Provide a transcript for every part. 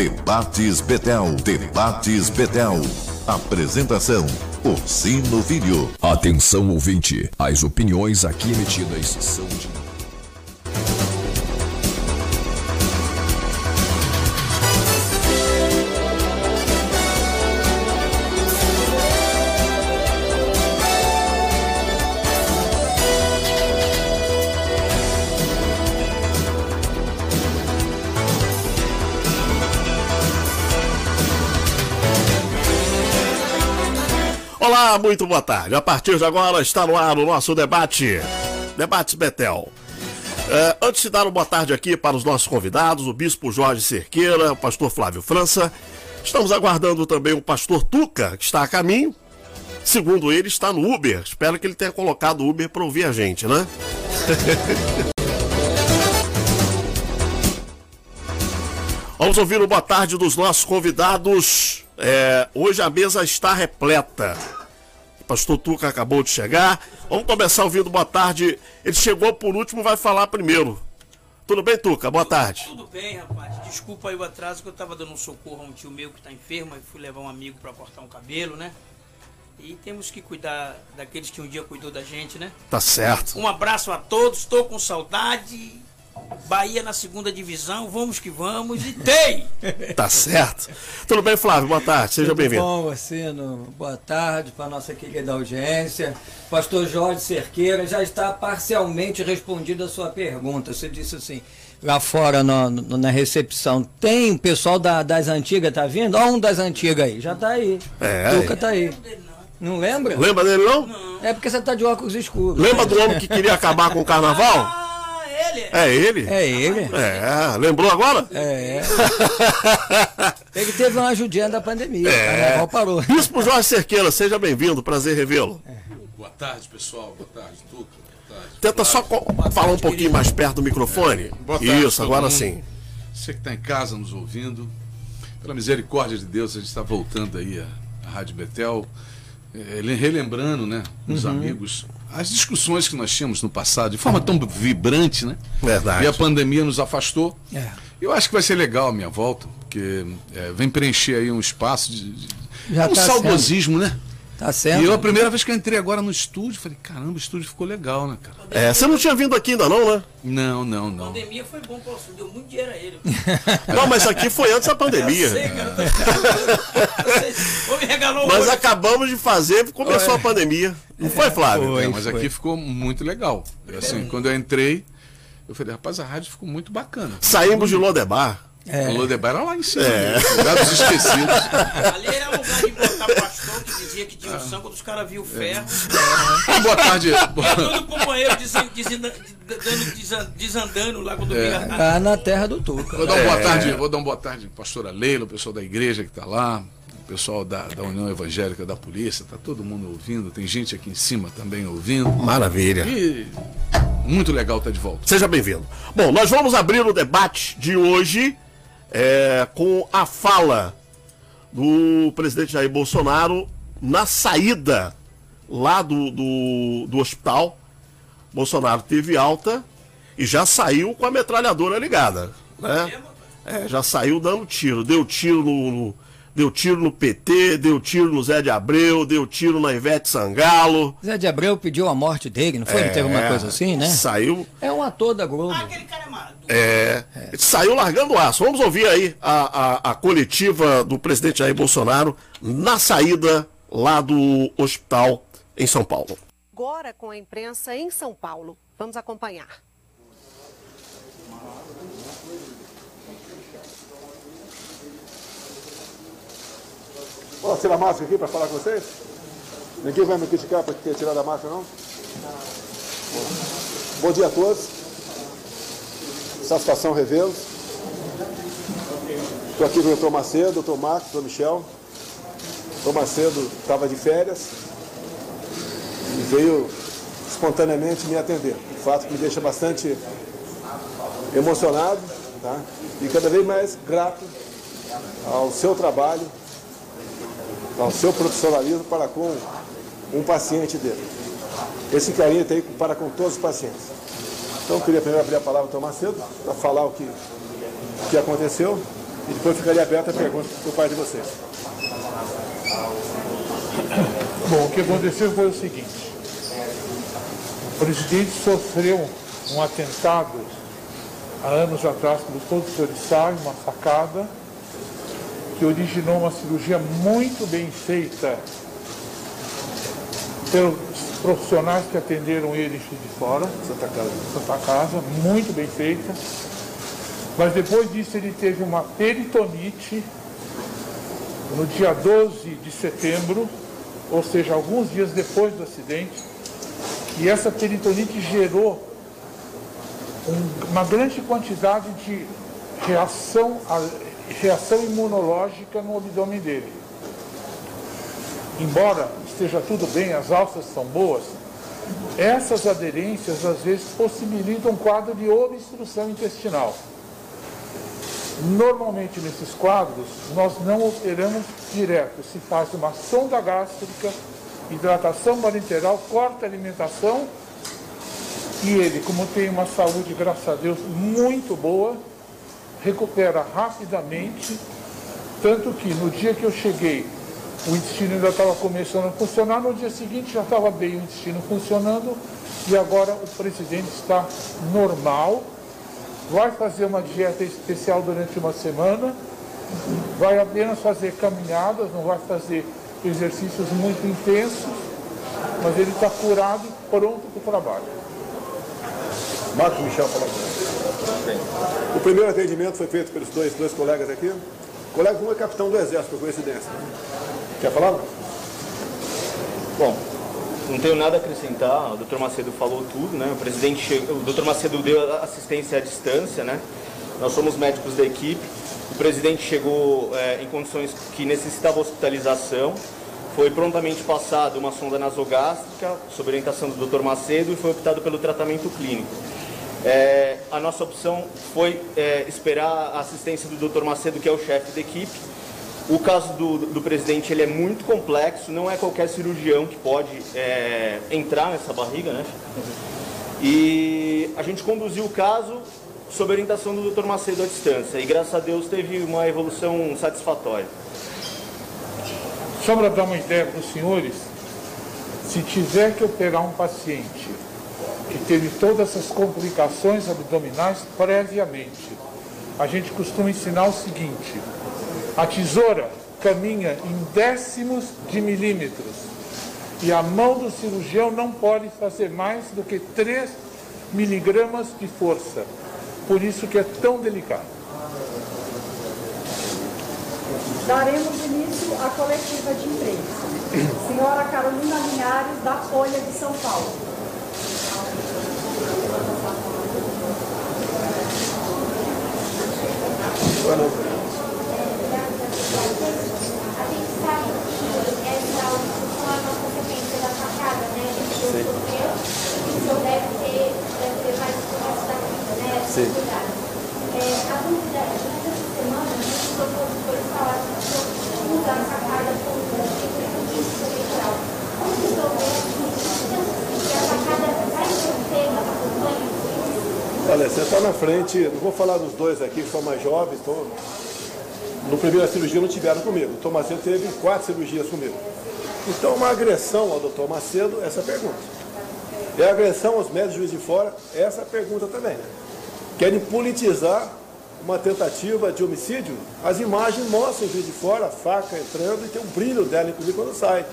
Debates Betel. Debates Betel. Apresentação: Orsino Filho. Atenção ouvinte, as opiniões aqui emitidas são de. Muito boa tarde. A partir de agora está no ar o nosso debate. Debates Betel. É, antes de dar uma boa tarde aqui para os nossos convidados, o Bispo Jorge Cerqueira, o pastor Flávio França, estamos aguardando também o pastor Tuca, que está a caminho. Segundo ele, está no Uber. Espero que ele tenha colocado o Uber para ouvir a gente, né? Vamos ouvir o boa tarde dos nossos convidados. É, hoje a mesa está repleta. Pastor Tuca acabou de chegar. Vamos começar ouvindo boa tarde. Ele chegou por último, vai falar primeiro. Tudo bem, Tuca? Boa tarde. Tudo bem, rapaz. Desculpa aí o atraso que eu tava dando um socorro a um tio meu que tá enfermo e fui levar um amigo para cortar um cabelo, né? E temos que cuidar daqueles que um dia cuidou da gente, né? Tá certo. Um abraço a todos, estou com saudade. Bahia na segunda divisão, vamos que vamos e tem! Tá certo. Tudo bem, Flávio? Boa tarde, seja bem-vindo. bom, Orsino? Boa tarde para a nossa querida audiência. Pastor Jorge Cerqueira já está parcialmente respondido a sua pergunta. Você disse assim, lá fora no- no- na recepção, tem o pessoal da- das antigas, tá vindo? Ó, um das antigas aí, já tá aí. É. Tuca tá aí. Não lembra? Lembra dele, não? É porque você tá de óculos escuros. Lembra do homem que queria acabar com o carnaval? Ah, ele! É ele? É ele. É, lembrou agora? É. Ele teve uma ajudinha da pandemia. É. O carnaval parou. Bispo Jorge Cerqueira, seja bem-vindo, prazer revê-lo. Boa tarde, pessoal. Boa tarde, Tuca. Boa tarde. Tenta só co- falar um pouquinho mais perto do microfone. Boa tarde, Isso, agora mundo. sim. Você que está em casa nos ouvindo, pela misericórdia de Deus, a gente está voltando aí à, à Rádio Betel, eh, relembrando, né, os Uhum. amigos, as discussões que nós tínhamos no passado, de forma tão vibrante, né? Verdade. E a pandemia nos afastou. É. Eu acho que vai ser legal a minha volta, porque eh, vem preencher aí um espaço de, de- Já um tá saudosismo, né? Tá certo? E eu, a primeira vez que eu entrei agora no estúdio, falei, caramba, o estúdio ficou legal, né, cara? É, você não tinha vindo aqui ainda não, né? Não, não, A não. pandemia foi bom você, deu muito dinheiro a ele. Não, mas aqui foi antes da pandemia. Sei, cara. Ô, me regalou Nós hoje. acabamos de fazer, começou a pandemia. Não foi, Flávio? É, mas aqui ficou muito legal. E, Assim, quando eu entrei, eu falei, rapaz, a rádio ficou muito bacana. Saímos de Lodebar. O Lodebar era lá em cima, É. né? lugar dos esquecidos. Ali era lugar de botar que dizia que tinha o sangue quando os caras viam o ferro. Boa tarde. Era todo companheiro desandando lá quando via. Tá na terra do Tuca. Vou dar uma boa tarde, vou dar uma boa tarde pastora Leila, o pessoal da igreja que está lá, o pessoal da, da União Evangélica da Polícia, tá todo mundo ouvindo, tem gente aqui em cima também ouvindo. Maravilha. E muito legal estar de volta. Seja bem-vindo. Bom, nós vamos abrir o debate de hoje é, com a fala do presidente Jair Bolsonaro na saída lá do, do, do hospital. Bolsonaro teve alta e já saiu com a metralhadora ligada. Né? É, já saiu dando tiro. Deu tiro no, no- deu tiro no PT, deu tiro no Zé de Abreu, deu tiro na Ivete Sangalo. Zé de Abreu pediu a morte dele, não foi? Não teve uma É, coisa assim, né? Saiu É um ator da Globo. Ah, aquele cara é maluco. É, saiu largando o aço. Vamos ouvir aí a, a, a coletiva do presidente Jair Bolsonaro na saída lá do hospital em São Paulo. agora com a imprensa em São Paulo. Vamos acompanhar. Posso tirar a máscara aqui para falar com vocês? Ninguém vai me criticar por ter tirado a máscara, não? Bom, dia a todos. Satisfação revê-los. Estou aqui com o doutor Macedo, doutor Marcos, doutor Michel. Doutor Macedo estava de férias e veio espontaneamente me atender. Fato que me deixa bastante emocionado tá? e cada vez mais grato ao seu trabalho ao seu profissionalismo para com um paciente dele. Esse carinho tem para com todos os pacientes. Então eu queria primeiro abrir a palavra ao Tomás Cedo para falar o que, o que aconteceu e depois ficaria aberta a pergunta por parte de vocês. Bom, o que aconteceu foi o seguinte. O presidente sofreu um atentado há anos atrás, todos os senhores sabem, uma facada, que originou uma cirurgia muito bem feita pelos profissionais que atenderam ele de fora, Santa Casa. Santa Casa, muito bem feita. Mas depois disso ele teve uma peritonite no dia 12 de setembro, ou seja, alguns dias depois do acidente, e essa peritonite gerou um, uma grande quantidade de reação, reação imunológica no abdômen dele. Embora esteja tudo bem, as alças são boas, essas aderências às vezes possibilitam um quadro de obstrução intestinal. Normalmente nesses quadros nós não operamos direto, se faz uma sonda gástrica, hidratação parenteral, corta a alimentação e ele, como tem uma saúde, graças a Deus, muito boa, recupera rapidamente, tanto que no dia que eu cheguei, o intestino ainda estava começando a funcionar, no dia seguinte já estava bem o intestino funcionando e agora o presidente está normal, vai fazer uma dieta especial durante uma semana, vai apenas fazer caminhadas, não vai fazer exercícios muito intensos, mas ele está curado e pronto para o trabalho. Marcos Michel falando. O primeiro atendimento foi feito pelos dois, dois colegas aqui. O colega um é capitão do Exército, por coincidência. Quer falar? Bom, não tenho nada a acrescentar, o doutor Macedo falou tudo, né? O presidente chegou, o doutor Macedo deu assistência à distância, né? Nós somos médicos da equipe. O presidente chegou é, em condições que necessitava hospitalização. Foi prontamente passado uma sonda nasogástrica, sob orientação do Dr. Macedo, e foi optado pelo tratamento clínico. É, a nossa opção foi é, esperar a assistência do Dr. Macedo, que é o chefe da equipe, o caso do, do presidente ele é muito complexo, não é qualquer cirurgião que pode é, entrar nessa barriga, né? E a gente conduziu o caso sob orientação do Dr. Macedo à distância e graças a Deus teve uma evolução satisfatória. Só para dar uma ideia para os senhores, se tiver que operar um paciente que teve todas essas complicações abdominais previamente, a gente costuma ensinar o seguinte, a tesoura caminha em décimos de milímetros e a mão do cirurgião não pode fazer mais do que 3 miligramas de força. Por isso que é tão delicado. Daremos início à coletiva de imprensa. Senhora Carolina Linhares, da Folha de São Paulo. Sim. É, a dúvida é, durante essa semana, muitos opositores falaram que usar a sacada como político eleitoral. Como resolver que a sacada vai ser a campanha? Olha, você está na frente, não vou falar dos dois aqui que são mais jovens, estão no primeira cirurgia não tiveram comigo. O Dr. Macedo teve quatro cirurgias comigo. Então, uma agressão ao Dr. Macedo, essa pergunta. É agressão aos médicos juiz de fora, essa pergunta também. Querem politizar uma tentativa de homicídio, as imagens mostram o juiz de fora, a faca entrando e tem um brilho dela, inclusive, quando sai.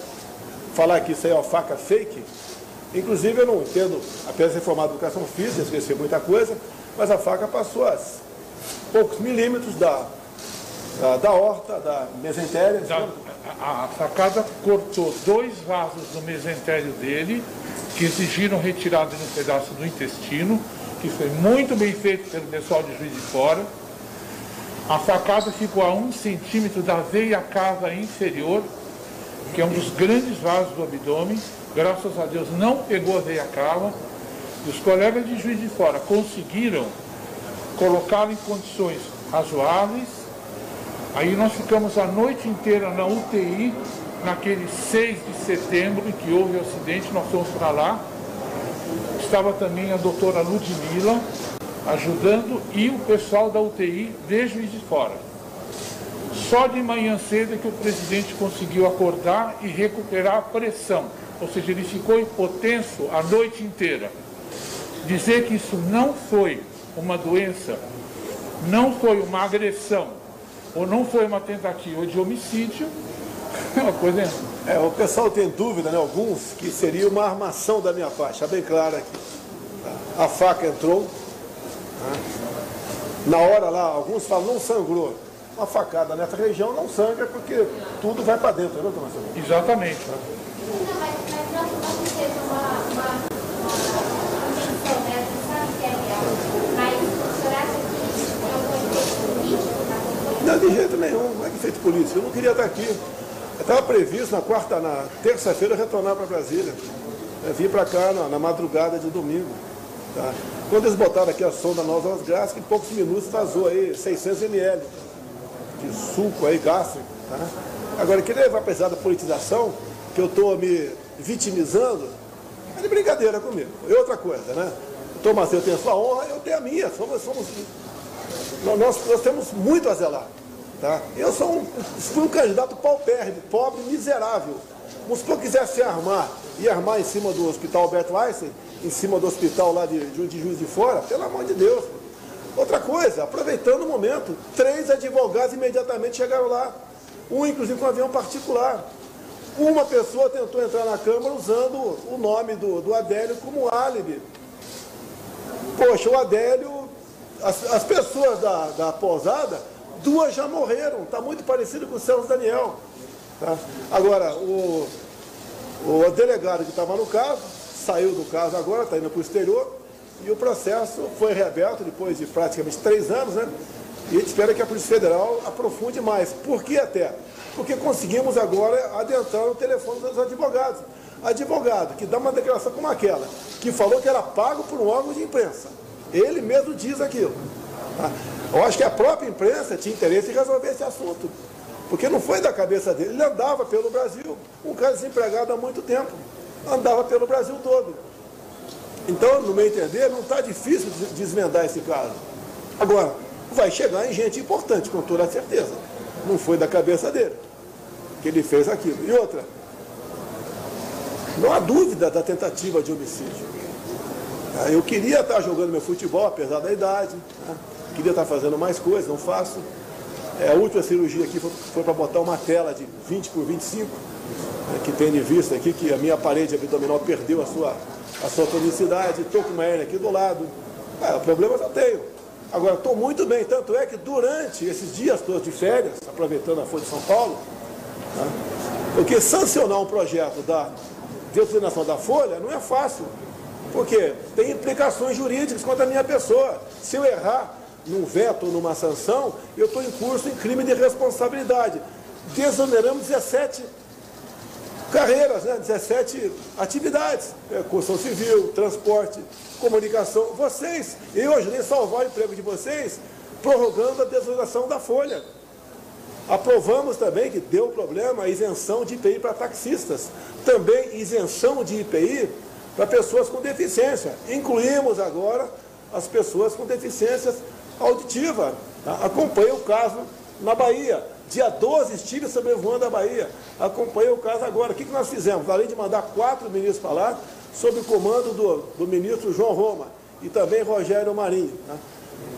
Falar que isso aí é uma faca fake, inclusive eu não entendo apenas ser formado em educação física, esqueci muita coisa, mas a faca passou a poucos milímetros da, da, da horta, da mesentéria. Da, a, a facada cortou dois vasos do mesentério dele, que exigiram retirada de um pedaço do intestino, que foi muito bem feito pelo pessoal de Juiz de Fora. A facada ficou a um centímetro da veia cava inferior, que é um dos grandes vasos do abdômen. Graças a Deus não pegou a veia cava. E os colegas de Juiz de Fora conseguiram colocá-lo em condições razoáveis. Aí nós ficamos a noite inteira na UTI, naquele 6 de setembro em que houve o acidente, nós fomos para lá estava também a doutora Ludmilla ajudando e o pessoal da UTI de Juiz de Fora. Só de manhã cedo é que o presidente conseguiu acordar e recuperar a pressão. Ou seja, ele ficou hipotenso a noite inteira. Dizer que isso não foi uma doença, não foi uma agressão, ou não foi uma tentativa de homicídio, é uma coisa. É, o pessoal tem dúvida, né? Alguns, que seria uma armação da minha parte. Está bem claro aqui. A faca entrou. Né? Na hora lá, alguns falam, não sangrou. Uma facada nessa região não sangra porque tudo vai para dentro, não, Tomás? Exatamente. Não, de jeito nenhum, não é que feito político. Eu não queria estar aqui. Estava previsto na quarta, na terça-feira retornar para Brasília. Eu vim para cá na, na, madrugada de domingo. Tá? Quando eles botaram aqui a sonda Nós Gás, que em poucos minutos vazou aí 600 ml de suco aí gástrico. Tá? Agora, queria levar pesada a politização, que eu estou me vitimizando, é de brincadeira comigo. E outra coisa, né? Tomás, eu tenho a sua honra, eu tenho a minha. Somos, somos, nós, nós temos muito a zelar. Tá? Eu sou um, fui um candidato paupérrimo, pobre, miserável. Mas se eu quisesse se armar e armar em cima do hospital Alberto Einstein, em cima do hospital lá de, de Juiz de Fora, pelo amor de Deus. Outra coisa, aproveitando o momento, três advogados imediatamente chegaram lá. Um, inclusive, com um avião particular. Uma pessoa tentou entrar na Câmara usando o nome do, do Adélio como álibi. Poxa, o Adélio, as, as pessoas da, da pousada Duas já morreram, está muito parecido com o Celso Daniel. Tá? Agora, o, o delegado que estava no caso, saiu do caso agora, está indo para o exterior, e o processo foi reaberto depois de praticamente três anos, né? E a gente espera que a Polícia Federal aprofunde mais. Por que até? Porque conseguimos agora adentrar no telefone dos advogados. Advogado que dá uma declaração como aquela, que falou que era pago por um órgão de imprensa. Ele mesmo diz aquilo. Tá? Eu acho que a própria imprensa tinha interesse em resolver esse assunto. Porque não foi da cabeça dele. Ele andava pelo Brasil, um cara desempregado há muito tempo. Andava pelo Brasil todo. Então, no meu entender, não está difícil desvendar esse caso. Agora, vai chegar em gente importante, com toda certeza. Não foi da cabeça dele que ele fez aquilo. E outra, não há dúvida da tentativa de homicídio. Eu queria estar jogando meu futebol, apesar da idade. Né? Queria estar fazendo mais coisas, não faço. É, a última cirurgia aqui foi, foi para botar uma tela de 20 por 25, né, que tem de vista aqui que a minha parede abdominal perdeu a sua, a sua tonicidade. Estou com uma hernia aqui do lado. É, problemas eu tenho. Agora, estou muito bem, tanto é que durante esses dias todos de férias, aproveitando a Folha de São Paulo, né, porque sancionar um projeto da determinação da Folha não é fácil, porque tem implicações jurídicas contra a minha pessoa. Se eu errar, num veto ou numa sanção, eu estou em curso em crime de responsabilidade. Desoneramos 17 carreiras, né? 17 atividades. É, construção civil, transporte, comunicação. Vocês, eu ajudei a salvar o emprego de vocês, prorrogando a desoneração da folha. Aprovamos também, que deu problema, a isenção de IPI para taxistas. Também isenção de IPI para pessoas com deficiência. Incluímos agora as pessoas com deficiências auditiva. Tá? Acompanhei o caso na Bahia. Dia 12 estive sobrevoando a Bahia. Acompanhei o caso agora. O que, nós fizemos? Além de mandar quatro ministros para lá, sob o comando do, do ministro João Roma e também Rogério Marinho. Tá?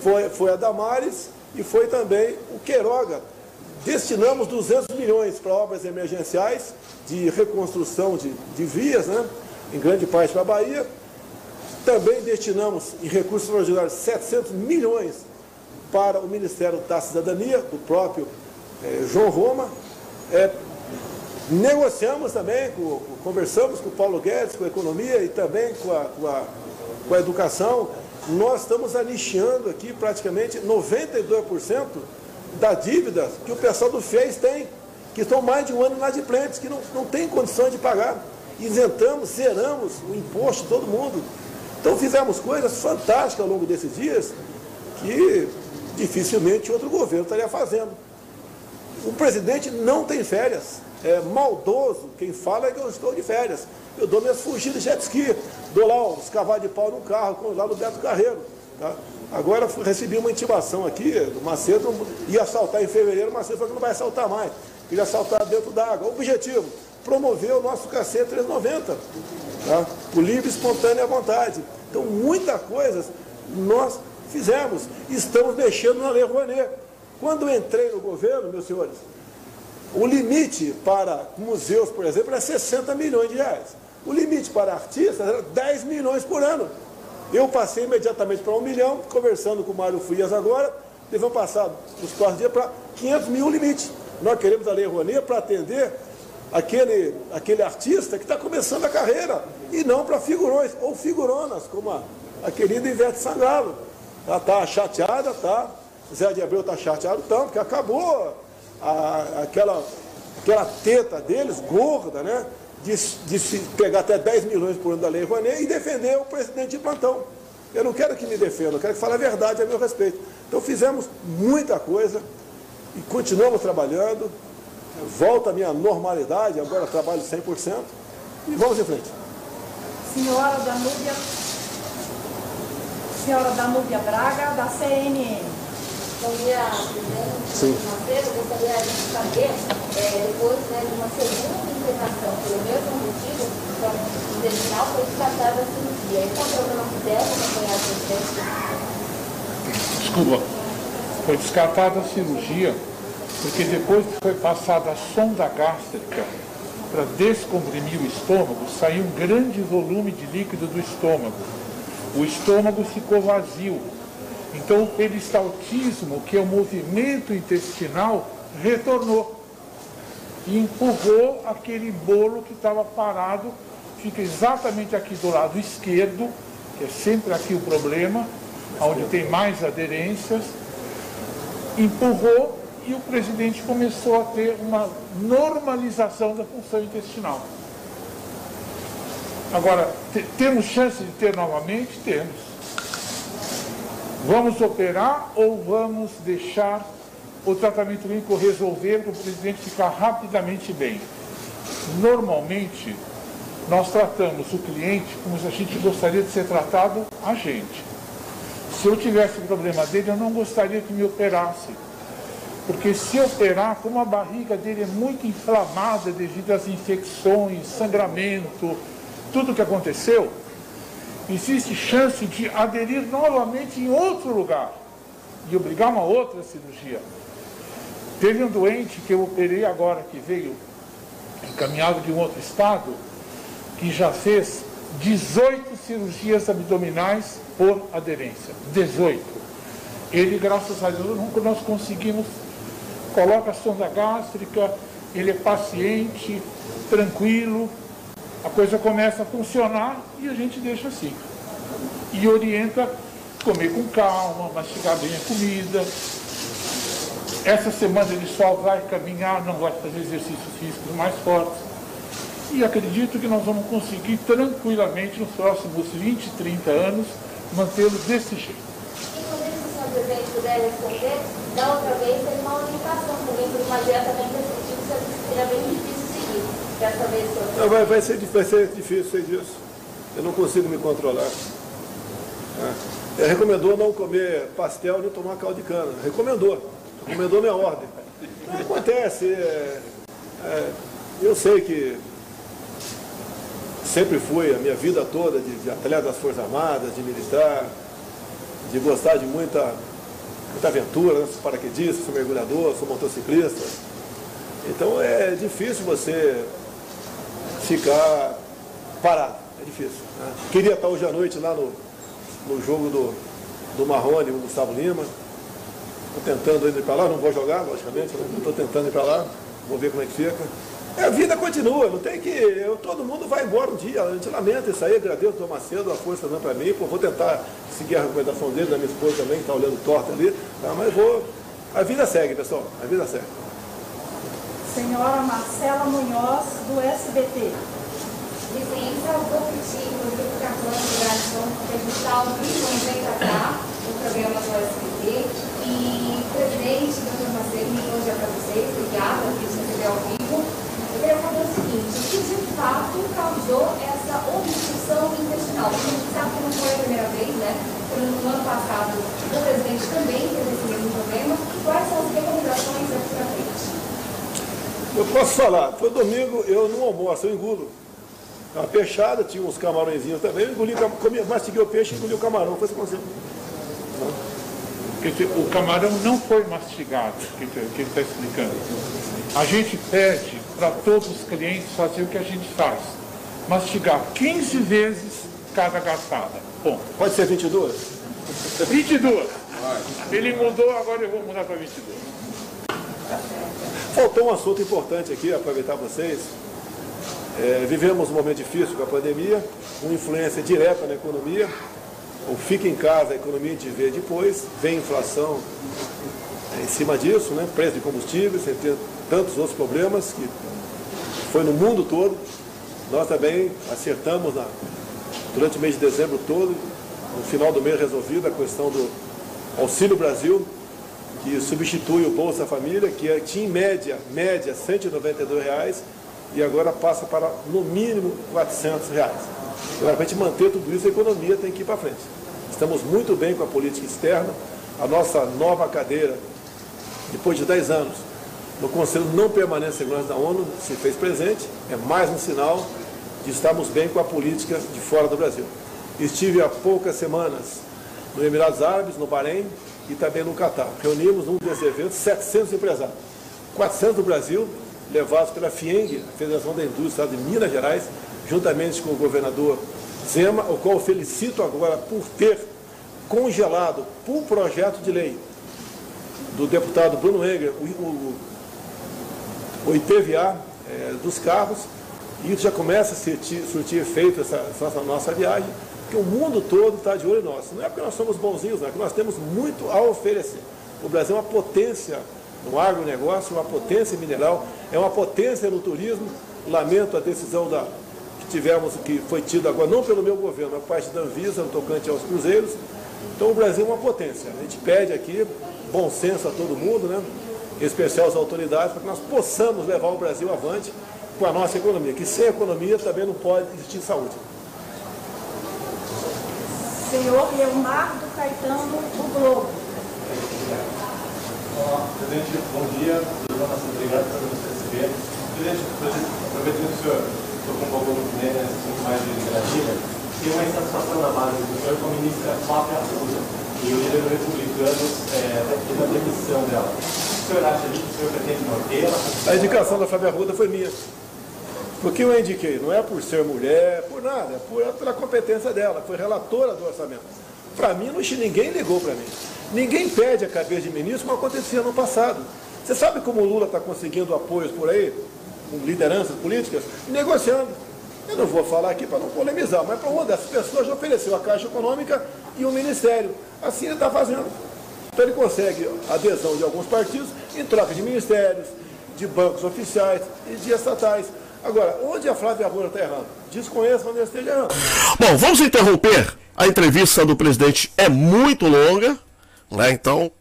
Foi, foi a Damares e foi também o Queiroga. Destinamos 200 milhões para obras emergenciais de reconstrução de, de vias, né? em grande parte para a Bahia. Também destinamos em recursos extraordinários 700 milhões para o Ministério da Cidadania, do próprio é, João Roma. É, negociamos também, com, conversamos com o Paulo Guedes, com a economia e também com a, com a, com a educação. Nós estamos anicheando aqui praticamente 92% da dívida que o pessoal do FES tem, que estão mais de um ano inadimplentes, que não, não tem condições de pagar. Isentamos, zeramos o imposto de todo mundo. Então fizemos coisas fantásticas ao longo desses dias que dificilmente outro governo estaria fazendo. O presidente não tem férias. É maldoso quem fala é que eu estou de férias. Eu dou minhas fugidas de jet ski, dou lá uns cavalos de pau no carro, lá no Beto Carreiro. Tá? Agora recebi uma intimação aqui, do Macedo ia assaltar em fevereiro, o Macedo falou que não vai assaltar mais, queria assaltar dentro d'água. Objetivo, promover o nosso KC 390, tá? o livre, espontâneo e à vontade. Então, muita coisa nós fizemos. Estamos mexendo na Lei Rouanet. Quando entrei no governo, meus senhores, o limite para museus, por exemplo, era 60 milhões de reais. O limite para artistas era 10 milhões por ano. Eu passei imediatamente para um milhão, conversando com o Mário Frias agora, devemos passar nos próximos dias para 500 mil limite. Nós queremos a Lei Rouanet para atender aquele, aquele artista que está começando a carreira, e não para figurões ou figuronas, como a, a querida Ivete Sangalo. Ela está chateada, tá? Zé de Abreu está chateado, então, porque acabou a, aquela, aquela teta deles, gorda, né? De, de se pegar até 10 milhões por ano da Lei Rouanet e defender o presidente de plantão. Eu não quero que me defenda, eu quero que fale a verdade a meu respeito. Então fizemos muita coisa e continuamos trabalhando. Volta a minha normalidade, agora trabalho 100% e vamos em frente. Senhora Danúbia, senhora Danúbia Braga, da CNN. Bom dia, presidente. Sim. Eu gostaria de saber, é, depois né, de uma segunda internação pelo mesmo motivo, então, o intestinal foi descartada a cirurgia. E qual é o problema dela acompanhar a Desculpa. Foi descartada a cirurgia porque depois que foi passada a sonda gástrica para descomprimir o estômago, saiu um grande volume de líquido do estômago. O estômago ficou vazio. Então o peristaltismo, que é o movimento intestinal, retornou e empurrou aquele bolo que estava parado, fica exatamente aqui do lado esquerdo, que é sempre aqui o problema, onde tem mais aderências, empurrou e o presidente começou a ter uma normalização da função intestinal. Agora, temos chance de ter novamente? Temos. Vamos operar ou vamos deixar o tratamento clínico resolver para o presidente ficar rapidamente bem? Normalmente, nós tratamos o cliente como se a gente gostaria de ser tratado a gente. Se eu tivesse problema dele, eu não gostaria que me operasse porque se operar, como a barriga dele é muito inflamada devido às infecções, sangramento, tudo que aconteceu, existe chance de aderir novamente em outro lugar e obrigar uma outra cirurgia. Teve um doente que eu operei agora, que veio encaminhado de um outro estado, que já fez 18 cirurgias abdominais por aderência. 18. Ele, graças a Deus, nunca nós conseguimos coloca a sonda gástrica, ele é paciente, tranquilo, a coisa começa a funcionar e a gente deixa assim. E orienta comer com calma, mastigar bem a comida. Essa semana ele só vai caminhar, não vai fazer exercícios físicos mais fortes. E acredito que nós vamos conseguir tranquilamente nos próximos 20, 30 anos mantê-lo desse jeito presidente puder responder, da outra vez teve uma orientação também por uma dieta bem restritiva, seria bem difícil. Dessa vez, vai, ser, vai ser difícil sei disso. Eu não consigo me controlar. É. recomendou não comer pastel nem tomar caldo de cana. Recomendou. Recomendou minha ordem. Não acontece. É, é, eu sei que sempre fui a minha vida toda de, de atleta das Forças Armadas, de militar, de gostar de muita, muita aventura, né? sou paraquedista, sou mergulhador, sou motociclista. Então é difícil você ficar parado, é difícil. Né? Queria estar hoje à noite lá no, no jogo do, do Marrone, o Gustavo Lima. Estou tentando ir para lá, não vou jogar, logicamente, estou tentando ir para lá, vou ver como é que fica. É, a vida continua, não tem que. Eu, todo mundo vai embora um dia. A gente lamenta isso aí, agradeço ao Macedo, a força dando para mim, pô, vou tentar seguir a recomendação dele, da minha esposa também, que está olhando torta ali, tá? mas vou. A vida segue, pessoal, a vida segue. Senhora Marcela Munhoz, do SBT. Licença, vou pedir o educador de oração entrevistar o para Vendatá, o programa do SBT, e presidente do Tomaceiro, bom dia para vocês, obrigada por receber ao vivo. Eu queria fazer o seguinte, o que de fato causou essa obstrução intestinal? A gente sabe que não foi a primeira vez, né? No ano passado, o presidente também teve esse mesmo problema. Quais são as recomendações aqui para frente? Posso falar, foi domingo, eu não almoço, eu engulo. Uma peixada, tinha uns camarõezinhos também, eu engoli, comi, mastiguei o peixe e engoli o camarão, foi assim O camarão não foi mastigado, que ele está explicando. A gente pede para todos os clientes fazer o que a gente faz. Mastigar 15 vezes cada garfada. Bom. Pode ser 22? 22. Ele mudou, agora eu vou mudar para 22. Faltou um assunto importante aqui, aproveitar vocês. É, vivemos um momento difícil com a pandemia, com influência direta na economia. O fica em casa, a economia a vê depois, vem inflação é, em cima disso, né? preço de combustíveis, entre tantos outros problemas que foi no mundo todo. Nós também acertamos na, durante o mês de dezembro todo, no final do mês resolvida a questão do Auxílio Brasil, que substitui o Bolsa Família, que é, tinha em média, média, 192 reais, e agora passa para, no mínimo, 400 reais. Para a gente manter tudo isso, a economia tem que ir para frente. Estamos muito bem com a política externa, a nossa nova cadeira, depois de 10 anos, no Conselho não permanente de segurança da ONU, se fez presente, é mais um sinal de estarmos bem com a política de fora do Brasil. Estive há poucas semanas no Emirados Árabes, no Bahrein e também no Catar. Reunimos num desses eventos 700 empresários, 400 do Brasil, levados pela FIENG, a Federação da Indústria de Minas Gerais, juntamente com o governador Zema, o qual felicito agora por ter congelado, por projeto de lei do deputado Bruno Eger, o, o, o IPVA é, dos carros, e isso já começa a surtir, surtir efeito essa, essa nossa viagem, que o mundo todo está de olho em nós. Não é porque nós somos bonzinhos, não, é que nós temos muito a oferecer. O Brasil é uma potência no agronegócio, uma potência mineral, é uma potência no turismo. Lamento a decisão da, que tivemos, que foi tida agora, não pelo meu governo, mas parte da Anvisa, no tocante aos cruzeiros. Então o Brasil é uma potência. A gente pede aqui bom senso a todo mundo, né? em especial às autoridades, para que nós possamos levar o Brasil avante com a nossa economia, que sem economia também não pode existir saúde. Senhor Leonardo Caetano, do Globo. Olá, presidente, bom dia. Obrigado por nos receber. Presidente, aproveitando que o senhor tocou um pouco no nesse assunto mais de Brasília, tem uma insatisfação na base do senhor com a ministra Flávia Arruda e o líder republicano é, da demissão dela. O que o senhor acha disso? O senhor pretende mantê-la? A indicação da Flávia Arruda foi minha. Porque eu indiquei, não é por ser mulher, por nada, é por, é pela competência dela, foi relatora do orçamento. Para mim, não, ninguém ligou para mim. Ninguém pede a cabeça de ministro como acontecia no passado. Você sabe como o Lula está conseguindo apoios por aí, com lideranças políticas? Negociando. Eu não vou falar aqui para não polemizar, mas para uma dessas pessoas já ofereceu a Caixa Econômica e o Ministério. Assim ele está fazendo. Então ele consegue adesão de alguns partidos em troca de ministérios, de bancos oficiais e de estatais. Agora, onde a Flávia Arruda está errando? Desconheço onde ela esteja errando. Bom, vamos interromper. A entrevista do presidente é muito longa, né? Então,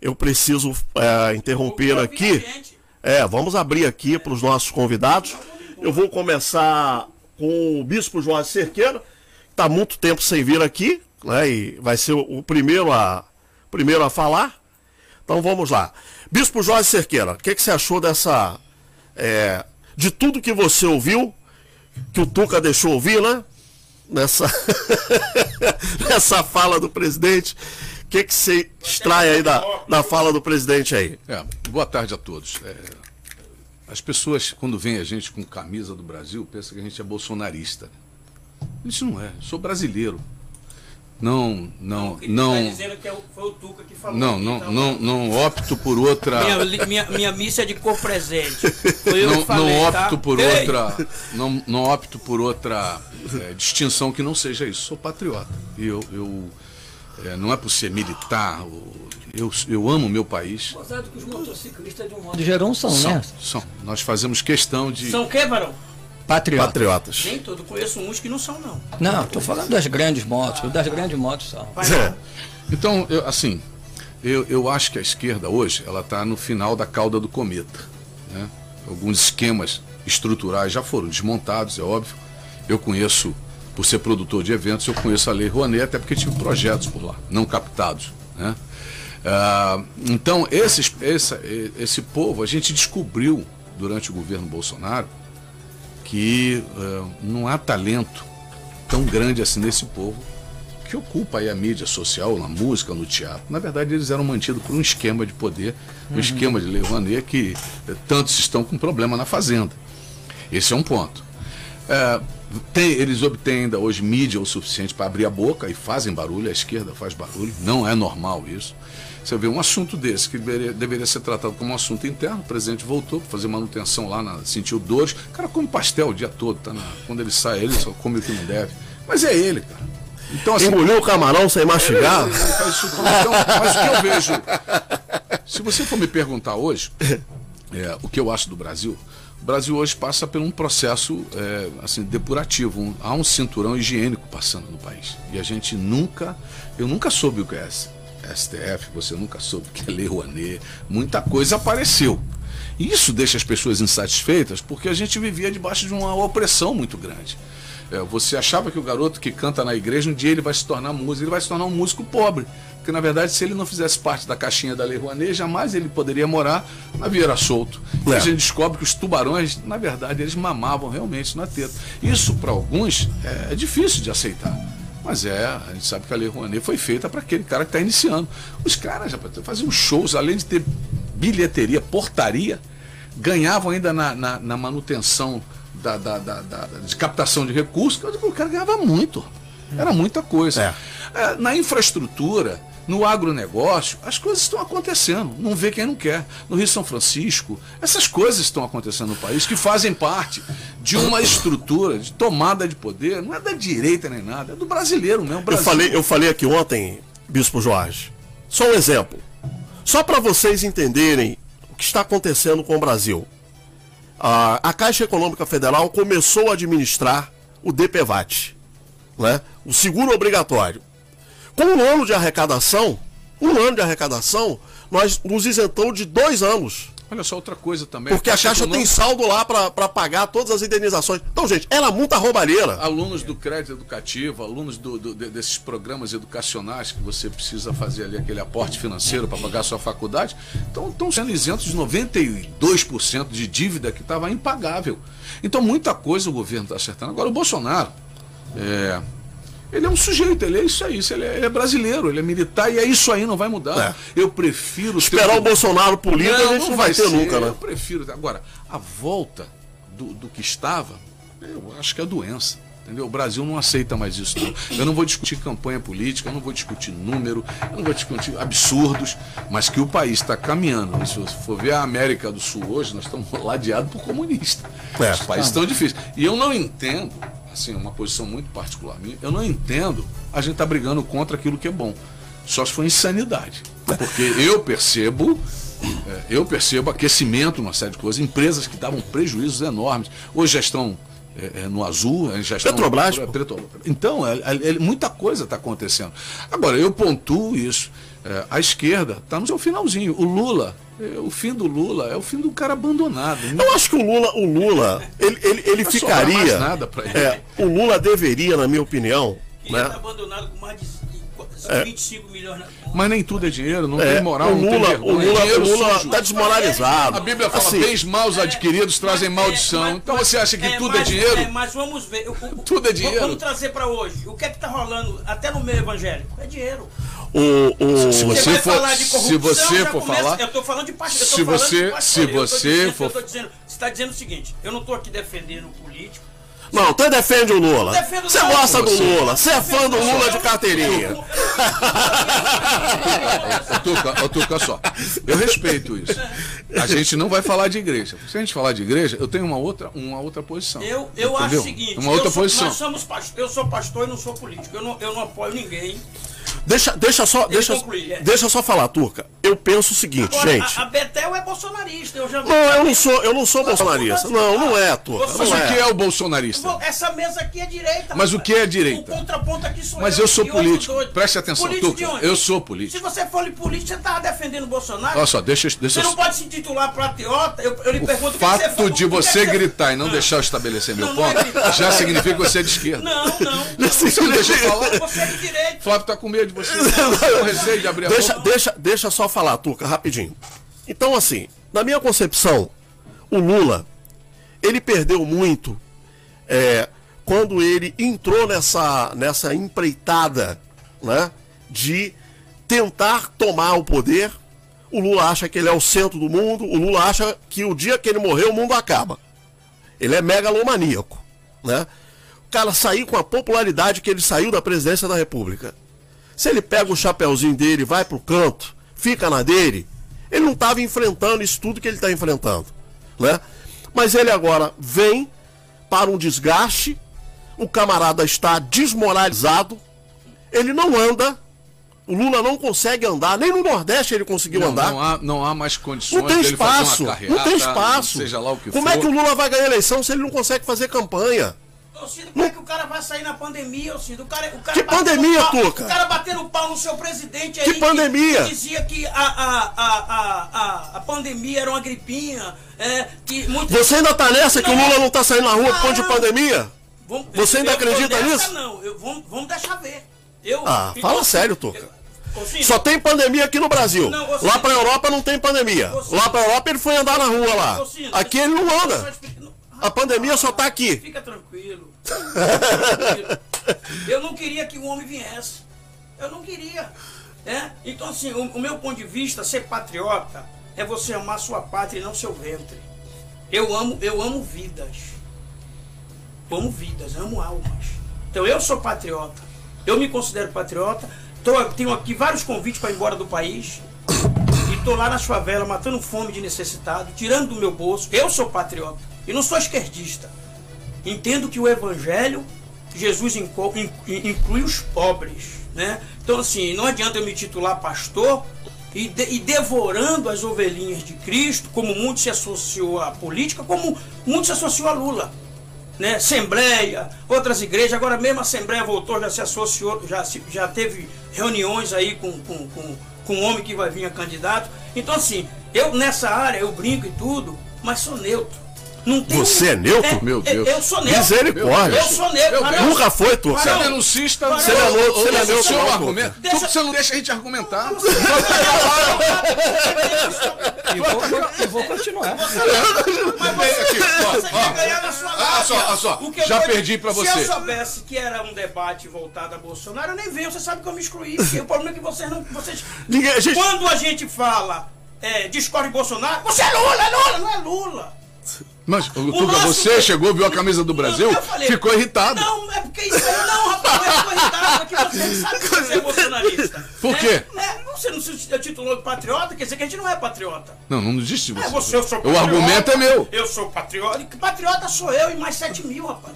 eu preciso é, interromper aqui. É, vamos abrir aqui para os nossos convidados. Eu vou começar com o Bispo Jorge Cerqueira, que está muito tempo sem vir aqui, né? E vai ser o primeiro a, primeiro a falar. Então vamos lá. Bispo Jorge Cerqueira, o que, que você achou dessa é, de tudo que você ouviu, que o Tuca deixou ouvir, né? Nessa, nessa fala do presidente. O que, que você extrai aí da, da fala do presidente aí? É, boa tarde a todos. É, as pessoas, quando veem a gente com camisa do Brasil, pensam que a gente é bolsonarista. Isso não é. Eu sou brasileiro. Não, não, não. Tá dizendo que é foi o Tuca que falou. Não, não, não, não opto por outra. Minha, minha, minha missa é de cor presente. Foi eu não, que falei, não opto tá? por Ei! outra. Não, não opto por outra é, distinção que não seja isso. Sou patriota. E eu, eu é, não é por ser militar. Eu, eu amo o meu país. Apesar que os motociclistas, de um modo geral, são, são, né? São. Nós fazemos questão de. São o quê, Barão? Patriotas. Patriotas. Nem todo, conheço uns que não são, não. Não, estou falando das grandes motos. Das grandes motos são. É. Então, eu, assim, eu, eu acho que a esquerda hoje ela está no final da cauda do cometa. Né? Alguns esquemas estruturais já foram desmontados, é óbvio. Eu conheço, por ser produtor de eventos, eu conheço a Lei Rouanet, até porque tive projetos por lá, não captados. Né? Ah, então, esses, esse, esse povo, a gente descobriu durante o governo Bolsonaro que uh, não há talento tão grande assim nesse povo que ocupa aí a mídia social, na música, no teatro. Na verdade, eles eram mantidos por um esquema de poder, um uhum. esquema de Rouanet que tantos estão com problema na fazenda. Esse é um ponto. Uh, tem, eles obtêm ainda hoje mídia o suficiente para abrir a boca e fazem barulho, a esquerda faz barulho, não é normal isso. Você vê um assunto desse que deveria, deveria ser tratado como um assunto interno, o presidente voltou para fazer manutenção lá, na, sentiu dores. O cara come pastel o dia todo, tá na, quando ele sai, ele só come o que não deve. Mas é ele, cara. Então, assim, Engoliu o camarão sem mastigar? Ele, ele faz isso tudo. Então, mas o que eu vejo. Se você for me perguntar hoje, é, o que eu acho do Brasil, o Brasil hoje passa por um processo é, assim, depurativo. Um, há um cinturão higiênico passando no país. E a gente nunca. Eu nunca soube o que é essa. STF, você nunca soube que é Lei Rouanet, muita coisa apareceu. E isso deixa as pessoas insatisfeitas porque a gente vivia debaixo de uma opressão muito grande. É, você achava que o garoto que canta na igreja, um dia ele vai se tornar músico, ele vai se tornar um músico pobre. Porque, na verdade, se ele não fizesse parte da caixinha da Lei Rouanet, jamais ele poderia morar na Vieira Solto. É. E a gente descobre que os tubarões, na verdade, eles mamavam realmente na teta. Isso, para alguns, é, é difícil de aceitar. Mas é, a gente sabe que a Lei Rouanet foi feita para aquele cara que está iniciando. Os caras já faziam shows, além de ter bilheteria, portaria, ganhavam ainda na, na, na manutenção da, da, da, da, de captação de recursos, o cara ganhava muito. Era muita coisa. É. É, na infraestrutura, no agronegócio, as coisas estão acontecendo. Não vê quem não quer. No Rio São Francisco, essas coisas estão acontecendo no país que fazem parte de uma estrutura de tomada de poder. Não é da direita nem nada, é do brasileiro mesmo. Brasil. Eu, falei, eu falei aqui ontem, Bispo Jorge. Só um exemplo. Só para vocês entenderem o que está acontecendo com o Brasil. A, a Caixa Econômica Federal começou a administrar o DPVAT, né? o seguro obrigatório. Com um ano de arrecadação, um ano de arrecadação, nós nos isentamos de dois anos. Olha só outra coisa também. Porque a Caixa tem saldo lá para pagar todas as indenizações. Então, gente, era muita roubalheira. Alunos do crédito educativo, alunos do, do, desses programas educacionais que você precisa fazer ali aquele aporte financeiro para pagar a sua faculdade, estão sendo isentos de 92% de dívida que estava impagável. Então, muita coisa o governo está acertando. Agora, o Bolsonaro. É, ele é um sujeito, ele é isso aí, ele é, ele é brasileiro, ele é militar e é isso aí, não vai mudar. É. Eu prefiro. Esperar ter... o Bolsonaro político não, a gente não, não vai, vai ter ser. nunca, né? Eu prefiro. Agora, a volta do, do que estava, eu acho que é doença. Entendeu? O Brasil não aceita mais isso. Não. Eu não vou discutir campanha política, eu não vou discutir número, eu não vou discutir absurdos, mas que o país está caminhando. Se você for ver a América do Sul hoje, nós estamos ladeados por comunistas. É, Os países estão difíceis. E eu não entendo assim, uma posição muito particular minha, eu não entendo a gente estar tá brigando contra aquilo que é bom. Só se for insanidade. Porque eu percebo, é, eu percebo aquecimento numa série de coisas, empresas que davam prejuízos enormes. Hoje já estão é, é, no azul, já estão. Petrobras. Então, é, é, muita coisa está acontecendo. Agora, eu pontuo isso. É, a esquerda está no seu finalzinho. O Lula é, o fim do Lula é o fim do cara abandonado. Né? Eu acho que o Lula, o Lula, ele, ele, ele ficaria. nada ele. É, o Lula deveria, na minha opinião. Ele né? Tá abandonado com mais de é. 25 milhões na conta. Mas nem tudo é dinheiro, não é, tem moral, o Lula, O Lula, o Lula está desmoralizado. A Bíblia fala: assim, bens maus adquiridos trazem maldição. então você acha que tudo é dinheiro? mas vamos ver. tudo é dinheiro. Vamos trazer para hoje. O que é que está rolando, até no meio evangélico? É dinheiro. O, o, se você, você for, se você for começa, falar, eu estou falando de pastor. Se você, se você for, você está dizendo o seguinte: eu não estou aqui defendendo o político. Não, tu defende o Lula. Você gosta do Lula. Você é fã do Lula de carteirinha. Tuca, Tuca, só. Eu respeito isso. A gente não vai falar de igreja. Se a gente falar de igreja, eu tenho uma outra, uma outra posição. Eu, eu acho o seguinte: uma outra sou, posição. Nós somos pastor, eu sou pastor e não sou político. Eu não, eu não apoio ninguém. Deixa, deixa só, deixa, é. deixa só falar, Turca. Eu penso o seguinte, Agora, gente. A, a, Betel é bolsonarista. Eu já não, eu não sou, eu não sou bolsonarista. Não, não é, Turca. Mas o é. que é o bolsonarista? Essa mesa aqui é direita. Mas o que é direita? O contraponto aqui sou Mas eu, eu sou político. Preste atenção, político Tuca. Eu sou político. Se você for político, você estava defendendo o Bolsonaro. Olha só, deixa, deixa Você não pode se titular patriota. Eu, eu lhe o pergunto fato que você de você gritar e não ah. deixar eu estabelecer meu ponto já significa que você é de esquerda. Não, não. Você não deixa eu falar. Você é de direita. Flávio tá com medo de você. Eu receio de abrir a deixa, deixa, deixa só falar, Tuca, rapidinho. Então, assim, na minha concepção, o Lula, ele perdeu muito é, quando ele entrou nessa, nessa empreitada né, de tentar tomar o poder. O Lula acha que ele é o centro do mundo, o Lula acha que o dia que ele morrer o mundo acaba. Ele é megalomaníaco. Né? O cara sair com a popularidade que ele saiu da presidência da República. Se ele pega o chapeuzinho dele, vai pro canto, fica na dele, ele não estava enfrentando isso tudo que ele está enfrentando. Né? Mas ele agora vem para um desgaste, o camarada está desmoralizado, ele não anda, o Lula não consegue andar, nem no Nordeste ele conseguiu não, andar. Não há, não há mais condições Não tem espaço, carreata, não tem espaço. Seja lá o que Como for. é que o Lula vai ganhar eleição se ele não consegue fazer campanha? Ô, Cido, como é que o cara vai sair na pandemia, ô Cido? O cara, o cara Que pandemia, pau- Tuca? O cara batendo pau no seu presidente aí. Que pandemia? Que, dizia que a, a, a, a, a, pandemia era uma gripinha. É, que. Você ainda tá nessa que o Lula não tá saindo na rua por conta de pandemia? Vamos- Você ainda eu acredita nessa, nisso? Não, eu, vamos, vamos deixar ver. Eu, Ah, então, fala assim, sério, Tuca. Só tem pandemia aqui no Brasil. Não, você- Lá pra Europa não tem pandemia. Você- Lá pra Europa ele foi andar na rua lá. Aqui ele não anda. A pandemia só tá aqui. Fica tranquilo. Fica tranquilo. Eu não queria que o homem viesse. Eu não queria. É? Então, assim, o, o meu ponto de vista, ser patriota é você amar sua pátria e não seu ventre. Eu amo, eu amo vidas. Amo vidas, amo almas. Então eu sou patriota. Eu me considero patriota. Tô, tenho aqui vários convites para ir embora do país. E tô lá nas favelas matando fome de necessitado, tirando do meu bolso. Eu sou patriota. E não sou esquerdista. Entendo que o evangelho, Jesus inclui os pobres. Né? Então, assim, não adianta eu me titular pastor e, de- e devorando as ovelhinhas de Cristo, como muito se associou à política, como muito se associou a Lula. Né? Assembleia, outras igrejas, agora mesmo a Assembleia voltou, já se associou, já, já teve reuniões aí com, com, com, com o homem que vai vir a candidato. Então, assim, eu nessa área, eu brinco e tudo, mas sou neutro. Não tem Você é neutro? Meu Deus. Eu sou neutro. Misericórdia. Eu sou neutro. Mas Nunca foi, Tuca. Você é denuncista, Não. você é neutro, ô, você é neutro, seu argumento. Deixa- Tu- Você não deixa a gente argumentar. E vou, e vou continuar. Mas Aqui, você ó. ganhar na sua Olha só, olha só. O que eu Já vou- perdi pra Se você. eu soubesse que era um debate voltado a Bolsonaro, eu nem venho. Você sabe que eu me excluí. o problema é que vocês não. Vocês... Ninguém- a gente- Quando a gente fala é, discorre de Bolsonaro, você é Lula, é Lula, não é Lula. Mas, Tuca, nosso- você chegou, viu a camisa do Brasil, Não, eu falei- ficou irritado. Não, é porque isso aí não, rapaz, é ficou irritado, é que você sabe que você é bolsonarista. Por quê? Né? Você não se titulou de patriota, quer dizer que a gente não é patriota. Não, não existe É, você. você, eu sou o patriota. argumento é meu. Eu sou patriota. E patriota sou eu e mais 7 mil, rapaz.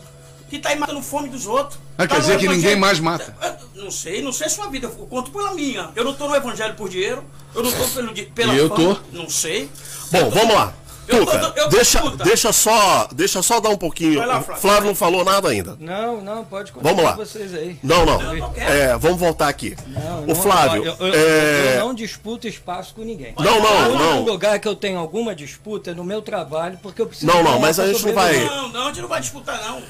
Que tá aí matando fome dos outros. Ah, Tá quer dizer que ninguém mais mata. Eu Não sei, não sei a sua vida. Eu conto pela minha. Eu não tô no evangelho por dinheiro. Eu não tô pelo, pela E eu fama, tô. Não sei. Bom, vamos lá. Eu tô- Tuca, eu- deixa, deixa, só, deixa só dar um pouquinho. Lá, O Flávio. Flávio não falou nada ainda. Não, não, pode continuar Vamos lá. vocês aí. Não, não. Não, não. É, vamos voltar aqui. Não, o não, Flávio. Eu, eu- é, eu não disputo espaço com ninguém. Não, não, O único não. lugar que eu tenho alguma disputa é no meu trabalho, porque eu preciso. Não, não, mas a gente não vai-. Não, não, a gente não vai disputar, não.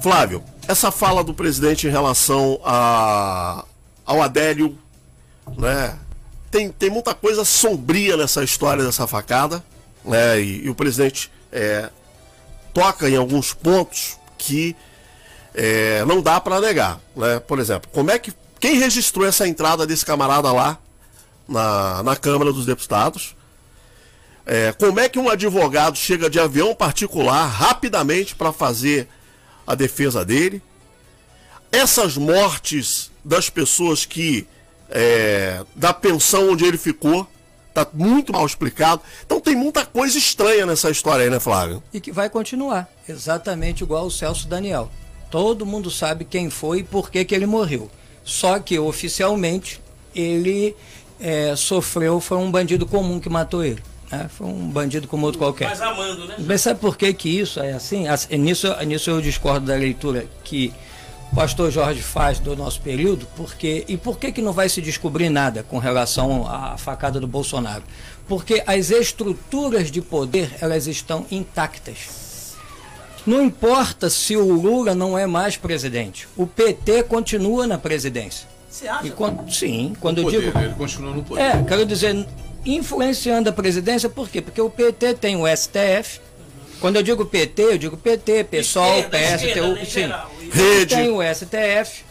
Flávio, essa fala do presidente em relação a, ao Adélio, né? Tem, tem muita coisa sombria nessa história dessa facada, né? E, e o presidente é, toca em alguns pontos que é, não dá para negar, né? Por exemplo, como é que quem registrou essa entrada desse camarada lá na, na Câmara dos Deputados? É, como é que um advogado chega de avião particular rapidamente para fazer a defesa dele? Essas mortes das pessoas que é, da pensão onde ele ficou tá muito mal explicado. Então tem muita coisa estranha nessa história aí, né, Flávio? E que vai continuar, exatamente igual o Celso Daniel. Todo mundo sabe quem foi e por que, que ele morreu. Só que oficialmente ele é, sofreu, foi um bandido comum que matou ele. né? Foi um bandido como outro qualquer. Mas amando, né? Mas sabe por que, que isso é assim? As- Nisso, nisso eu discordo da leitura que pastor Jorge faz do nosso período, porque e por que, que não vai se descobrir nada com relação à facada do Bolsonaro? Porque as estruturas de poder elas estão intactas. Não importa se o Lula não é mais presidente, o PT continua na presidência. Você acha? E quando, sim, quando eu poder, digo ele continua no poder. é, quero dizer, influenciando a presidência, por quê? Porque o PT tem o STF, Quando eu digo PT, eu digo PT, PSOL, Esquerda, PSTU, esquerda, sim. Rede. têm o STF,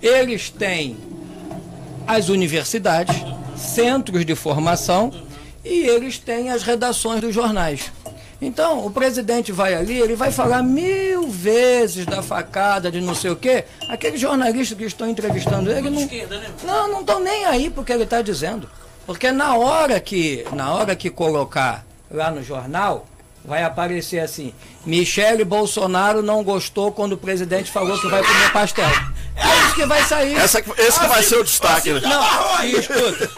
eles têm as universidades, centros de formação e eles têm as redações dos jornais. Então, o presidente vai ali, ele vai falar mil vezes da facada, de não sei o quê. Aqueles jornalistas que estão entrevistando ele não, né? não não estão nem aí porque ele está dizendo. Porque na hora que na hora que colocar lá no jornal, vai aparecer assim: Michele Bolsonaro não gostou quando o presidente falou que vai comer pastel. É isso que vai sair. Essa, esse que vai ser o destaque, né? Não, e escuta.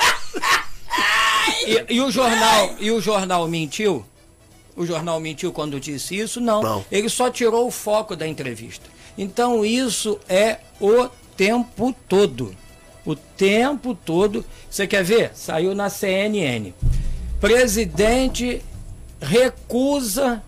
E, e o jornal, e o jornal mentiu? O jornal mentiu quando disse isso? Não. Não. Ele só tirou o foco da entrevista. Então isso é o tempo todo. O tempo todo. Você quer ver? Saiu na CNN. Presidente recusa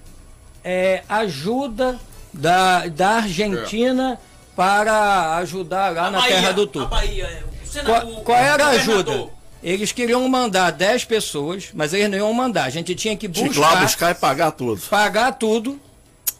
é, ajuda da, da Argentina para ajudar lá A na Bahia, Terra do. Bahia, é, Qual, qual era a ajuda? Eles queriam mandar 10 pessoas, mas eles não iam mandar. A gente tinha que Tinha que ir lá buscar, buscar e pagar tudo. pagar tudo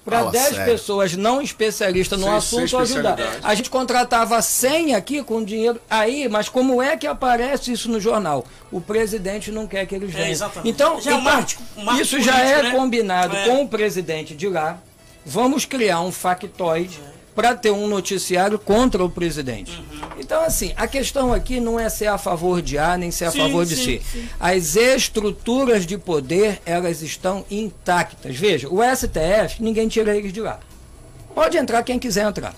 para Fala 10 sério. pessoas não especialistas no Sem- assunto sem ajudar. A gente contratava 100 aqui com dinheiro aí, mas como é que aparece isso no jornal? O presidente não quer que eles venham. exatamente. então, Já é então, isso já político, é né? combinado É. com o presidente de lá. Vamos criar um factoide para ter um noticiário contra o presidente. Uhum. Então, assim, a questão aqui não é ser a favor de A nem ser a Sim, favor de sim, C. sim. As estruturas de poder, elas estão intactas. Veja, o STF, ninguém tira eles de lá. Pode entrar quem quiser entrar.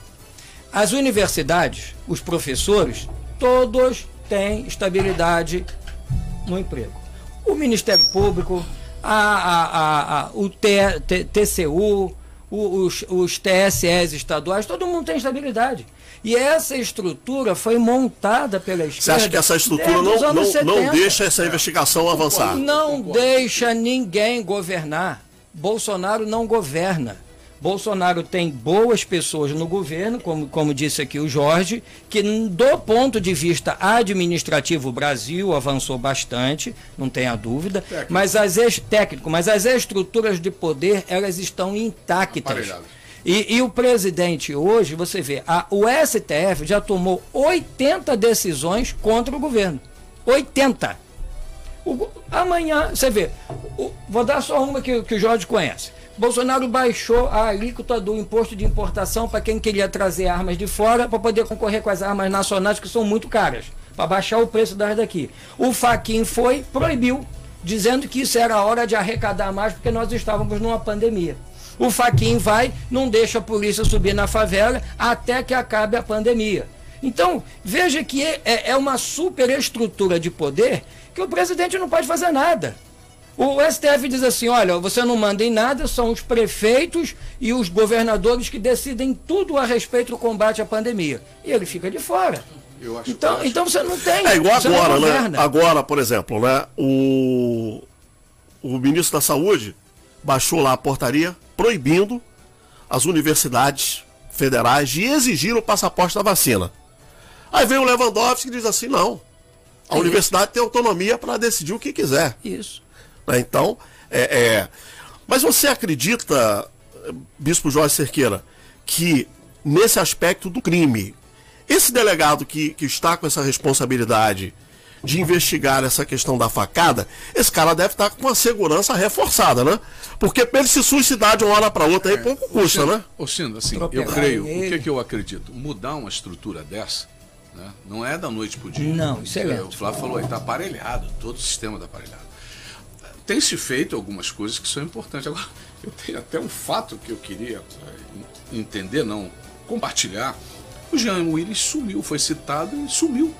As universidades, os professores, todos têm estabilidade no emprego. O Ministério Público, a, a- a- a- o T- T- TCU, os, os TSEs estaduais, todo mundo tem estabilidade. E essa estrutura foi montada pela esquerda. Você acha que essa estrutura não, não, não 70. deixa essa investigação avançar? Não deixa ninguém governar. Bolsonaro não governa. Bolsonaro tem boas pessoas no governo, como, como disse aqui o Jorge, que do ponto de vista administrativo o Brasil avançou bastante, não tenha dúvida, mas as técnico, mas as estruturas de poder elas estão intactas. E, e o presidente hoje, você vê, a, o STF já tomou 80 decisões contra o governo. 80. O amanhã, você vê, o- vou dar só uma que, que o Jorge conhece. Bolsonaro baixou a alíquota do imposto de importação para quem queria trazer armas de fora para poder concorrer com as armas nacionais que são muito caras, para baixar o preço das daqui. O Faquin foi, proibiu, dizendo que isso era a hora de arrecadar mais porque nós estávamos numa pandemia. O Faquin vai, não deixa a polícia subir na favela até que acabe a pandemia. Então, veja que é, é uma superestrutura de poder que o presidente não pode fazer nada. O STF diz assim: olha, você não manda em nada, são os prefeitos e os governadores que decidem tudo a respeito do combate à pandemia. E ele fica de fora. Eu acho, Então, eu acho- então você não tem. É igual agora, né? Agora, por exemplo, né? O, o ministro da Saúde baixou lá a portaria proibindo as universidades federais de exigir o passaporte da vacina. Aí vem o Lewandowski e diz assim, não. A É universidade tem autonomia para decidir o que quiser. Isso. Né? Então, é, é. Mas você acredita, Bispo Jorge Cerqueira, que nesse aspecto do crime, esse delegado que, que está com essa responsabilidade de investigar essa questão da facada, esse cara deve estar com uma segurança reforçada, né? Porque pra ele se suicidar de uma hora para outra aí pouco custa, né? Ô, Cino, assim, eu creio, o que, que eu acredito? Mudar uma estrutura dessa, né, não é da noite pro dia. Não, isso é. O Flávio falou, está aparelhado, todo o sistema está aparelhado. Tem se feito algumas coisas que são importantes. Agora, eu tenho até um fato que eu queria eh, entender, não compartilhar. O Jean Willis sumiu, foi citado e sumiu.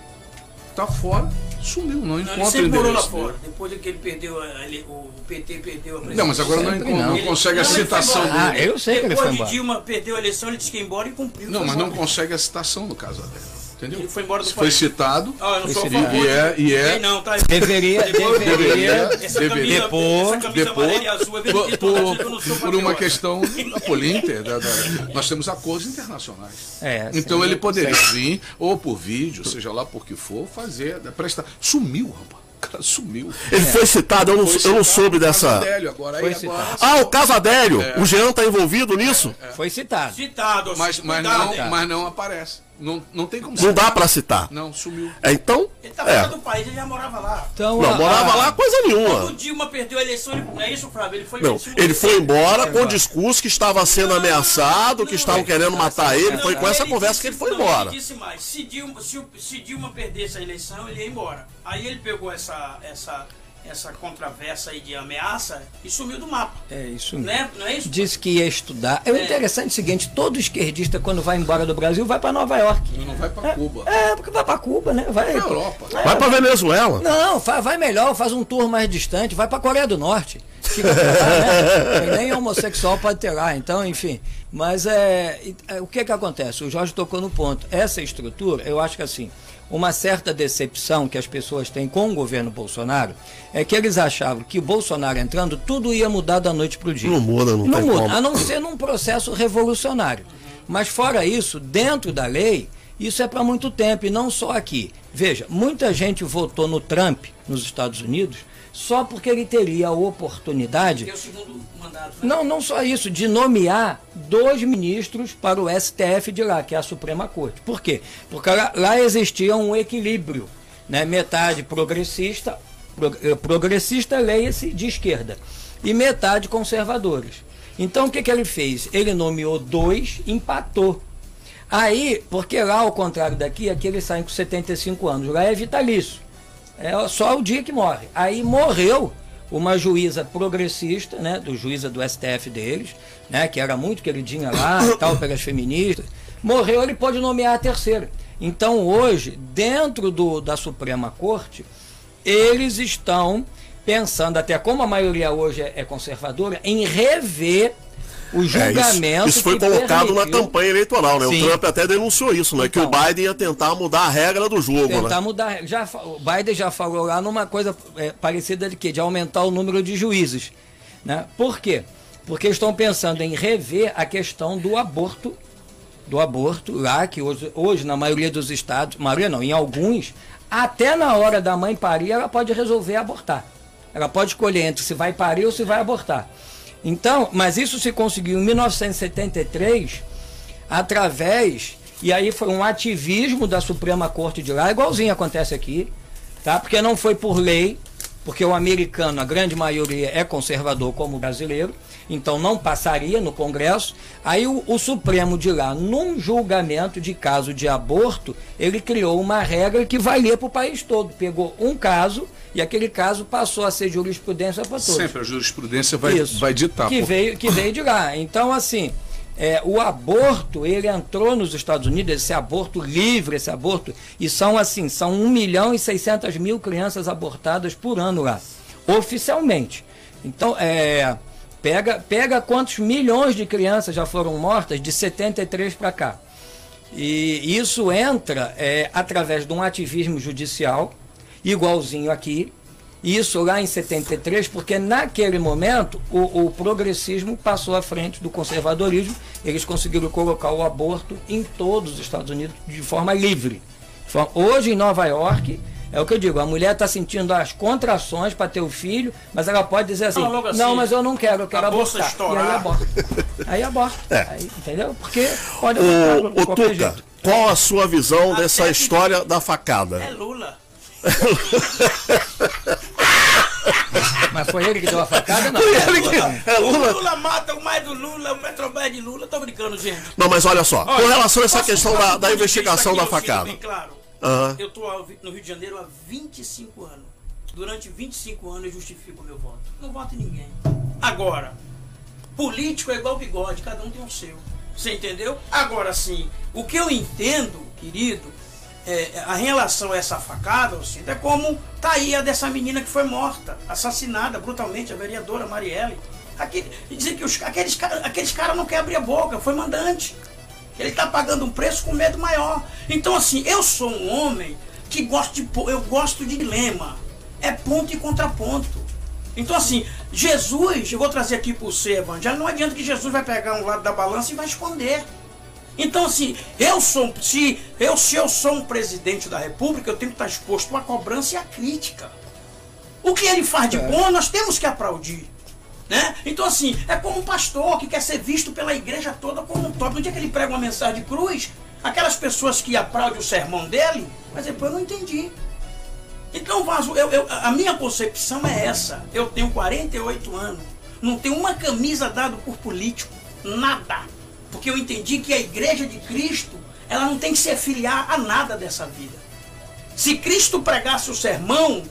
Tá fora, sumiu, não Não, ele encontra sempre morou lá fora. dele. Depois que ele perdeu, a- ele- o PT perdeu a presidência. Não, mas agora não, Sempre não não. consegue a Não, ele citação dele. Ah, eu sei que ele Depois foi de embora. Dilma perdeu a eleição, ele disse que ia embora e cumpriu. Não, mas não embora. consegue a citação no caso dele. Entendeu? Ele foi embora do Foi país. citado. Ah, eu não sou a favor. E é- e é- Não, tá? Deveria, Depois- deveria. Essa deveria- camisa, Depois- essa camisa amarela e azul é por, por- tá não sou por uma questão da Polinter, da- da- nós temos acordos internacionais. É, então ele poderia vir, ou por vídeo, seja lá por que for, fazer, prestar. Sumiu, rapaz. cara sumiu. Ele foi citado, eu não, Foi eu não citado, soube dessa. Casadélio, agora, aí Foi agora- citado. Ah, o Casadélio. É. O Jean tá envolvido nisso? Foi citado. Citado, Mas, mas, não, mas não aparece. Não, não tem como Não dá pra citar. Não, sumiu. É, então. Ele tá fora É. do país, ele já morava lá. Então, Não, a- morava a- lá coisa Quando o nenhuma. Dilma perdeu a eleição, ele, não é isso, Flávio? Ele foi Não, ele foi embora com o discurso que estava sendo ameaçado, que estavam querendo matar ele. Foi com essa conversa que ele foi não, embora. Ele disse mais, se Dilma, se, se Dilma perdesse a eleição, ele ia embora. Aí ele pegou essa, essa, essa controvérsia aí de ameaça e sumiu do mapa. É isso mesmo. Né? Não é isso? Disse que ia estudar. É o É. interessante é o seguinte: todo esquerdista, quando vai embora do Brasil, vai para Nova York. Não vai pra Cuba. É, porque vai para Cuba, né? Vai Pra Europa. Vai pra Venezuela. Não, vai melhor, faz um tour mais distante, vai para Coreia do Norte. Fica pra lá, né? E Nem homossexual pode ter lá, então, enfim. Mas é, é, o que que acontece? O Jorge tocou no ponto. Essa estrutura, eu acho que assim, uma certa decepção que as pessoas têm com o governo Bolsonaro é que eles achavam que o Bolsonaro entrando, tudo ia mudar da noite para o dia. Não muda, não, Não muda, como. a não ser num processo revolucionário. Mas fora isso, dentro da lei, isso é para muito tempo e não só aqui. Veja, muita gente votou no Trump nos Estados Unidos só porque ele teria a oportunidade. É o segundo mandato. né? Não, não só isso, de nomear dois ministros para o STF de lá, que é a Suprema Corte. Por quê? Porque lá, lá existia um equilíbrio, né? metade progressista, pro- eh, progressista leia-se de esquerda, e metade conservadores. Então o que, que ele fez? Ele nomeou dois, empatou. Aí, porque lá, ao contrário daqui, aqui eles saem com 75 anos, lá é vitalício. É só o dia que morre. Aí morreu uma juíza progressista, né, do juíza do STF deles, né, que era muito queridinha lá e tal, pelas feministas. Morreu, ele pode nomear a terceira. Então hoje, dentro do, da Suprema Corte, eles estão pensando, até como a maioria hoje é, é conservadora, em rever o É, julgamento. isso, isso foi colocado na campanha eleitoral, né? Sim. O Trump até denunciou isso, né? que o Então. Biden ia tentar mudar a regra do jogo, tentar né? mudar. Já, o Biden já falou lá numa coisa é, parecida de quê? De aumentar o número de juízes. Né? Por quê? Porque estão pensando em rever a questão do aborto, do aborto lá, que hoje, hoje na maioria dos estados, maioria não, em alguns, até na hora da mãe parir, ela pode resolver abortar. Ela pode escolher entre se vai parir ou se vai abortar. Então, mas isso se conseguiu em 1973 através e aí foi um ativismo da Suprema Corte de lá, igualzinho acontece aqui, tá? Porque não foi por lei, porque o americano, a grande maioria é conservador como o brasileiro, então não passaria no Congresso. Aí o, o Supremo de lá, num julgamento de caso de aborto, ele criou uma regra que valia para o país todo. Pegou um caso e aquele caso passou a ser jurisprudência para todos. Sempre a jurisprudência vai, Isso. vai ditar. Que veio, que veio de lá. Então, assim, é, o aborto, ele entrou nos Estados Unidos, esse aborto livre, esse aborto, e são assim, são 1 milhão e 600 mil crianças abortadas por ano lá, oficialmente. Então, é, pega, pega quantos milhões de crianças já foram mortas de 73 para cá. E isso entra é, através de um ativismo judicial, igualzinho aqui. Isso lá em 73, porque naquele momento o, o progressismo passou à frente do conservadorismo. Eles conseguiram colocar o aborto em todos os Estados Unidos de forma livre. Hoje em Nova York, é o que eu digo, a mulher está sentindo as contrações para ter o filho, mas ela pode dizer assim, Não, assim, não, mas eu não quero, eu quero a bolsa abortar. E aí estourar. aborta. Aí aborta. É. Aí, entendeu? Porque pode abortar qualquer Tuca, jeito. qual a sua visão dessa que- história da facada? É Lula. Mas foi ele que deu a facada? Não. Foi ele que- é O Lula. Lula mata o mais do Lula, o Petrobras de Lula. Tô brincando, gente. Não, mas olha só, com relação a essa questão da, da investigação da facada. Bem claro. Aham. Eu estou no Rio de Janeiro há 25 anos. Durante 25 anos eu justifico o meu voto. Não voto em ninguém. Agora, político é igual bigode, cada um tem o seu. Você entendeu? Agora sim, o que eu entendo, querido, é, a relação a essa facada, Alcida, é como tá aí a dessa menina que foi morta, assassinada brutalmente, a vereadora Marielle. Aquele, dizer que os, aqueles caras aqueles cara não querem abrir a boca, foi mandante. Ele está pagando um preço com medo maior. Então, assim, eu sou um homem que gosto de, eu gosto de dilema. É ponto e contraponto. Então, assim, Jesus, eu vou trazer aqui para o ser evangelho, não adianta que Jesus vai pegar um lado da balança e vai esconder. Então, assim, eu sou, se eu, se eu sou um presidente da república, eu tenho que estar exposto à cobrança e à crítica. O que ele faz de bom, nós temos que aplaudir. Né? Então, assim, é como um pastor que quer ser visto pela igreja toda como um top. No dia que ele prega uma mensagem de cruz, aquelas pessoas que aplaudem o sermão dele, mas depois eu não entendi. Então, Vaso, eu, eu, a minha concepção é essa. Eu tenho 48 anos, não tenho uma camisa dada por político, nada. Porque eu entendi que a igreja de Cristo, ela não tem que se afiliar a nada dessa vida. Se Cristo pregasse o sermão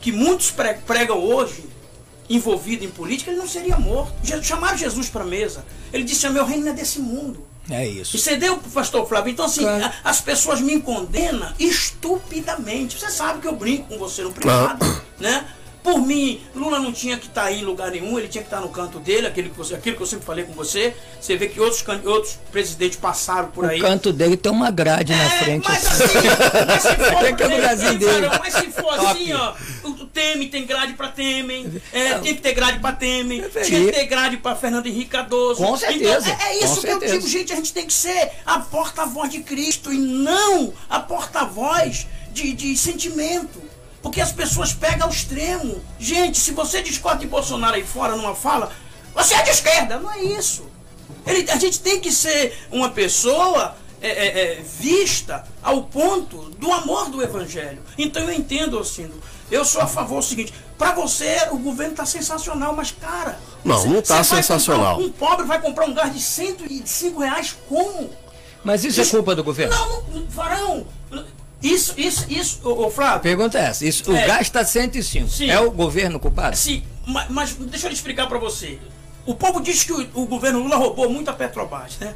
que muitos pregam hoje, envolvido em política, ele não seria morto. Chamaram Jesus para a mesa. Ele disse: Meu reino não é desse mundo. É isso. E cedeu para o pastor Flávio. Então, assim, claro. as pessoas me condenam estupidamente. Você sabe que eu brinco com você no privado, claro. né? Por mim, Lula não tinha que estar tá em lugar nenhum, ele tinha que estar tá no canto dele, aquilo que, você, aquilo que eu sempre falei com você. Você vê que outros, outros presidentes passaram por aí. O canto dele tem uma grade na é, frente. Mas assim, mas se for, tem que é dele. mas se for Top. assim, ó, o Temer tem grade para Temer, é, tem que ter grade para Temer, é tinha que ter grade para Fernando Henrique Cardoso. Com certeza. Então, é, é isso que certeza. eu digo, gente, a gente tem que ser a porta-voz de Cristo e não a porta-voz de, de sentimento. Porque as pessoas pegam ao extremo. Gente, se você discorda de Bolsonaro aí fora numa fala, você é de esquerda. Não é isso. Ele, a gente tem que ser uma pessoa é, é, é, vista ao ponto do amor do evangelho. Então eu entendo, Alcindo. Eu sou a favor do seguinte: para você o governo está sensacional, mas cara. Não, não está sensacional. Um pobre vai comprar um gás de 105 reais como? Mas isso, é isso é culpa do governo? Não, não, Varão, isso, isso, isso, ô, Flávio. Pergunta é essa: isso, é, o gás está 105. Sim, é o governo culpado? Sim, mas, mas deixa eu explicar para você. O povo diz que o, o, governo Lula roubou muito a Petrobras, né?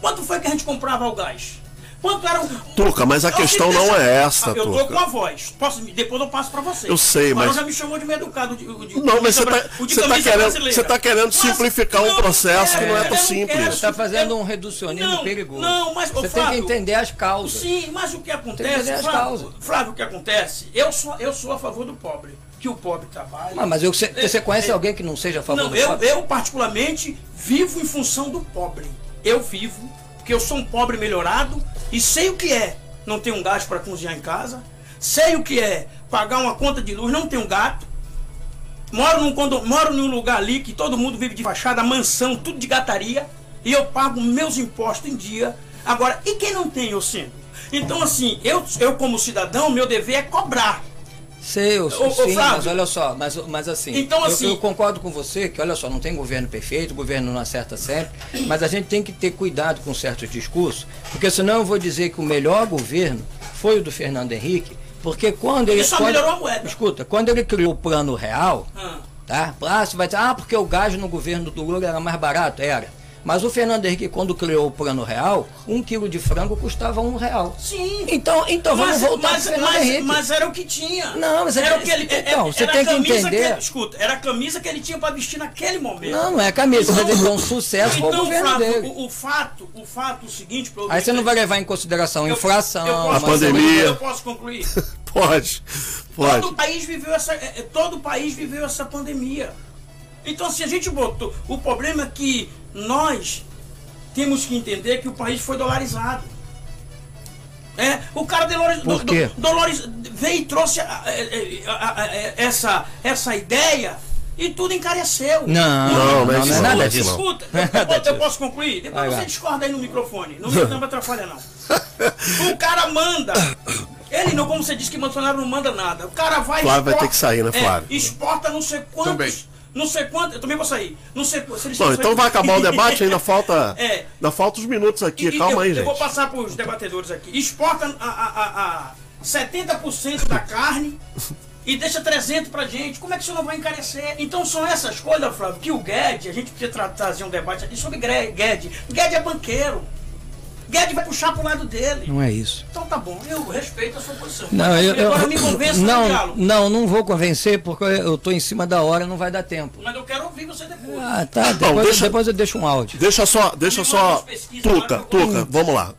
Quanto foi que a gente comprava o gás? Quanto era o. Tuca, mas a questão não é essa, Eu tô com a voz. Posso, depois eu passo para você. Eu sei, mas. já me chamou de meio educado. De, de, não, mas você está tá querendo, você tá querendo simplificar um processo que não é tão simples. Você está fazendo um reducionismo não, perigoso. Não, mas você Flávio, tem que entender as causas. Sim, mas o que acontece. Flávio, Flávio, o que acontece? Eu sou, eu sou a favor do pobre que o pobre trabalha. Mas, mas eu, você, você conhece é, alguém que não seja a favor não, do eu, pobre? Eu, particularmente, vivo em função do pobre. Eu vivo, porque eu sou um pobre melhorado e sei o que é não ter um gás para cozinhar em casa, sei o que é pagar uma conta de luz, não ter um gato. Moro num, quando, moro num lugar ali que todo mundo vive de fachada, mansão, tudo de gataria, e eu pago meus impostos em dia. Agora, e quem não tem, eu sinto? Então, assim, eu, eu como cidadão, meu dever é cobrar. Sei, eu, ô, sim, ô, mas olha só, mas, mas assim, então, assim eu, eu, concordo com você que, olha só, não tem governo perfeito, o governo não acerta sempre, mas a gente tem que ter cuidado com certos discursos, porque senão eu vou dizer que o melhor governo foi o do Fernando Henrique, porque quando ele. ele só quando, melhorou a moeda. Escuta, quando ele criou o plano real, ah. tá? Ah, você vai dizer, ah, porque o gás no governo do Lula era mais barato? Era. Mas o Fernando Henrique, quando criou o plano real, um quilo de frango custava um real. Sim. Então, então mas, vamos voltar mas, Fernando mas, Henrique. Mas era o que tinha. Não, mas era é, o que ele. Então, você tem que entender. Que, escuta, era a camisa que ele tinha para vestir naquele momento. Não, não é camisa, mas ele deu um sucesso então, o governo Flávio, dele. O, o, fato, o fato o seguinte, Aí você não vai levar em consideração a inflação, eu, a pandemia. Eu posso concluir. pode. Pode. Todo o país viveu essa, é, é, todo o país viveu essa pandemia. Então, se a gente botou, o problema é que nós temos que entender que o país foi dolarizado. É, o cara Dolores, Por quê? Dolores veio e trouxe a, a, a, essa, essa ideia e tudo encareceu. Não, não, não, não, é nada disso. Escuta, eu, eu, posso concluir? Depois Vai você lá. discorda aí no microfone. Não me, não me atrapalha, não. o cara manda. Ele não, como você disse que Bolsonaro não manda nada. O cara vai. Flávio exporta, vai ter que sair, né, Flávio? É, exporta não sei quantos. Também não sei quanto, eu também vou sair. Não sei se eles Bom, então vai acabar o debate, ainda falta. é. Ainda falta uns minutos aqui, e, calma eu, aí, gente. Eu vou passar para os debatedores aqui. Exporta a, a, a, a 70% da carne e deixa 300 pra gente. Como é que isso não vai encarecer? Então são essas coisas, Flávio, que o Guedes, a gente precisa trazer um debate aqui sobre Guedes. Guedes é banqueiro. Guedes vai puxar pro lado dele. Não é isso. Então tá bom, eu respeito a sua posição. Não, eu, Agora eu, me convença não, diálogo. Não, não vou convencer porque eu tô em cima da hora, não vai dar tempo. Mas eu quero ouvir você depois. Ah, tá. Depois, não, deixa, depois eu deixo um áudio. Deixa só, deixa só. Tuca, Tuca, vamos lá.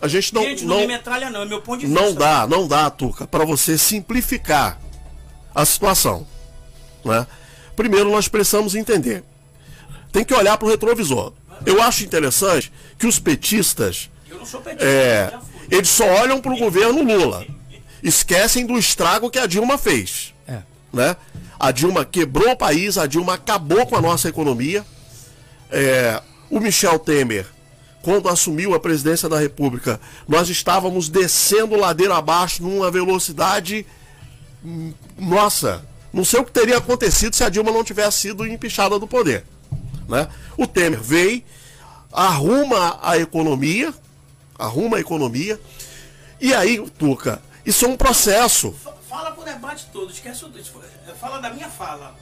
A gente não. Gente, não, não, metralha, não, é meu ponto de vista. Não dá, não dá, Tuca, para você simplificar a situação. Né? Primeiro, nós precisamos entender. Tem que olhar para o retrovisor. Eu acho interessante que os petistas é, eles só olham para o governo Lula. Esquecem do estrago que a Dilma fez. É. né? A Dilma quebrou o país, a Dilma acabou com a nossa economia. É, o Michel Temer, quando assumiu a presidência da República, nós estávamos descendo ladeira abaixo numa velocidade. hum, Nossa, não sei o que teria acontecido se a Dilma não tivesse sido empichada do poder. Né? O Temer veio, arruma a economia, arruma a economia, e aí, Tuca, isso é um processo. Fala pro debate todo, esquece o. Fala da minha fala.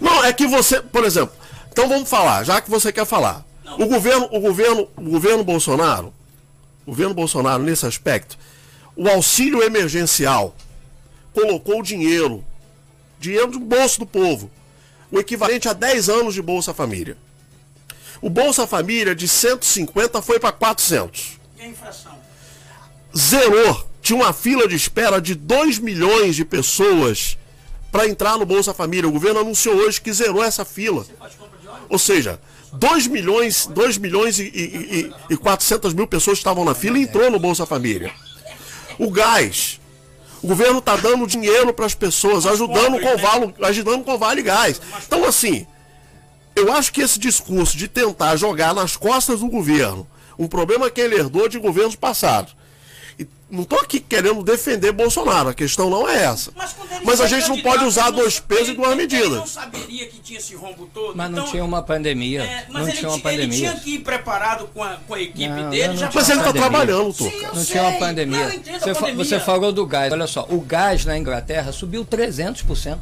Não, é que você, por exemplo, então vamos falar, já que você quer falar. O governo, o governo, o governo Bolsonaro, o governo Bolsonaro nesse aspecto, o auxílio emergencial colocou dinheiro, dinheiro do bolso do povo, o equivalente a 10 anos de Bolsa Família. O Bolsa Família de 150 foi para 400. E a infração? Zerou. Tinha uma fila de espera de 2 milhões de pessoas para entrar no Bolsa Família. O governo anunciou hoje que zerou essa fila. Ou seja, 2 milhões, 2 milhões e, e, e, e 400 mil pessoas estavam na fila e entrou no Bolsa Família. O gás. O governo está dando dinheiro para as pessoas, ajudando com, o vale, ajudando com o Vale Gás. Então, assim, eu acho que esse discurso de tentar jogar nas costas do governo um problema que ele herdou de governos passados. E não estou aqui querendo defender Bolsonaro, a questão não é essa. Mas, a gente não pode usar dois pesos e duas medidas. não saberia que tinha esse rombo todo. Mas não então, tinha uma pandemia. é, mas não ele, tinha uma pandemia. ele tinha que ir preparado com a, com a equipe Não, dele. não, já não Mas ele tá pandemia. trabalhando, Tuca. Sim, eu Não sei. tinha uma pandemia. Não, você, fa- pandemia. você falou do gás. Olha só, o gás na Inglaterra subiu 300%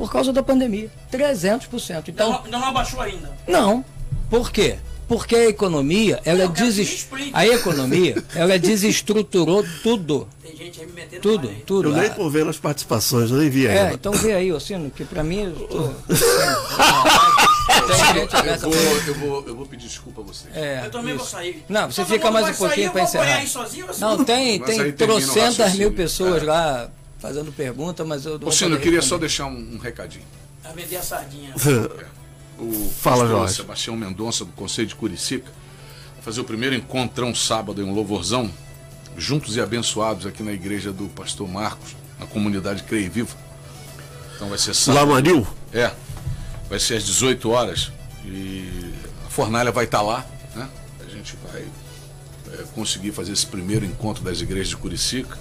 por causa da pandemia. 300%. Então, Não, não abaixou ainda. não. Por quê? Porque a economia, ela Não, eu quero que me deses... explique. a economia, ela desestruturou tudo. Tem gente aí me metendo Tudo, mais. tudo. Eu nem tô vendo as participações, eu nem vi É, ainda. então vê aí, Ossino, que pra mim. Eu tô... Tem gente Eu vou, eu, vou, eu vou pedir desculpa a você. É, Eu também vou isso. sair. Não, você Todo fica mais um pouquinho para vou encerrar. aí sozinho, você Não, tem, Mas tem trocentas mil pessoas É. lá fazendo pergunta, mas eu Ô, Sino, eu queria só deixar um, um recadinho. Vai vender a sardinha. O Fala, pastor Jorge. Sebastião Mendonça, do Conselho de Curicica, vai fazer o primeiro encontrão sábado em um louvorzão, juntos e abençoados aqui na igreja do pastor Marcos, na comunidade Creio Viva. Então vai ser sábado. Lá no Anil? É. Vai ser às 18 horas. E a fornalha vai estar lá, né? A gente vai é, conseguir fazer esse primeiro encontro das igrejas de Curicica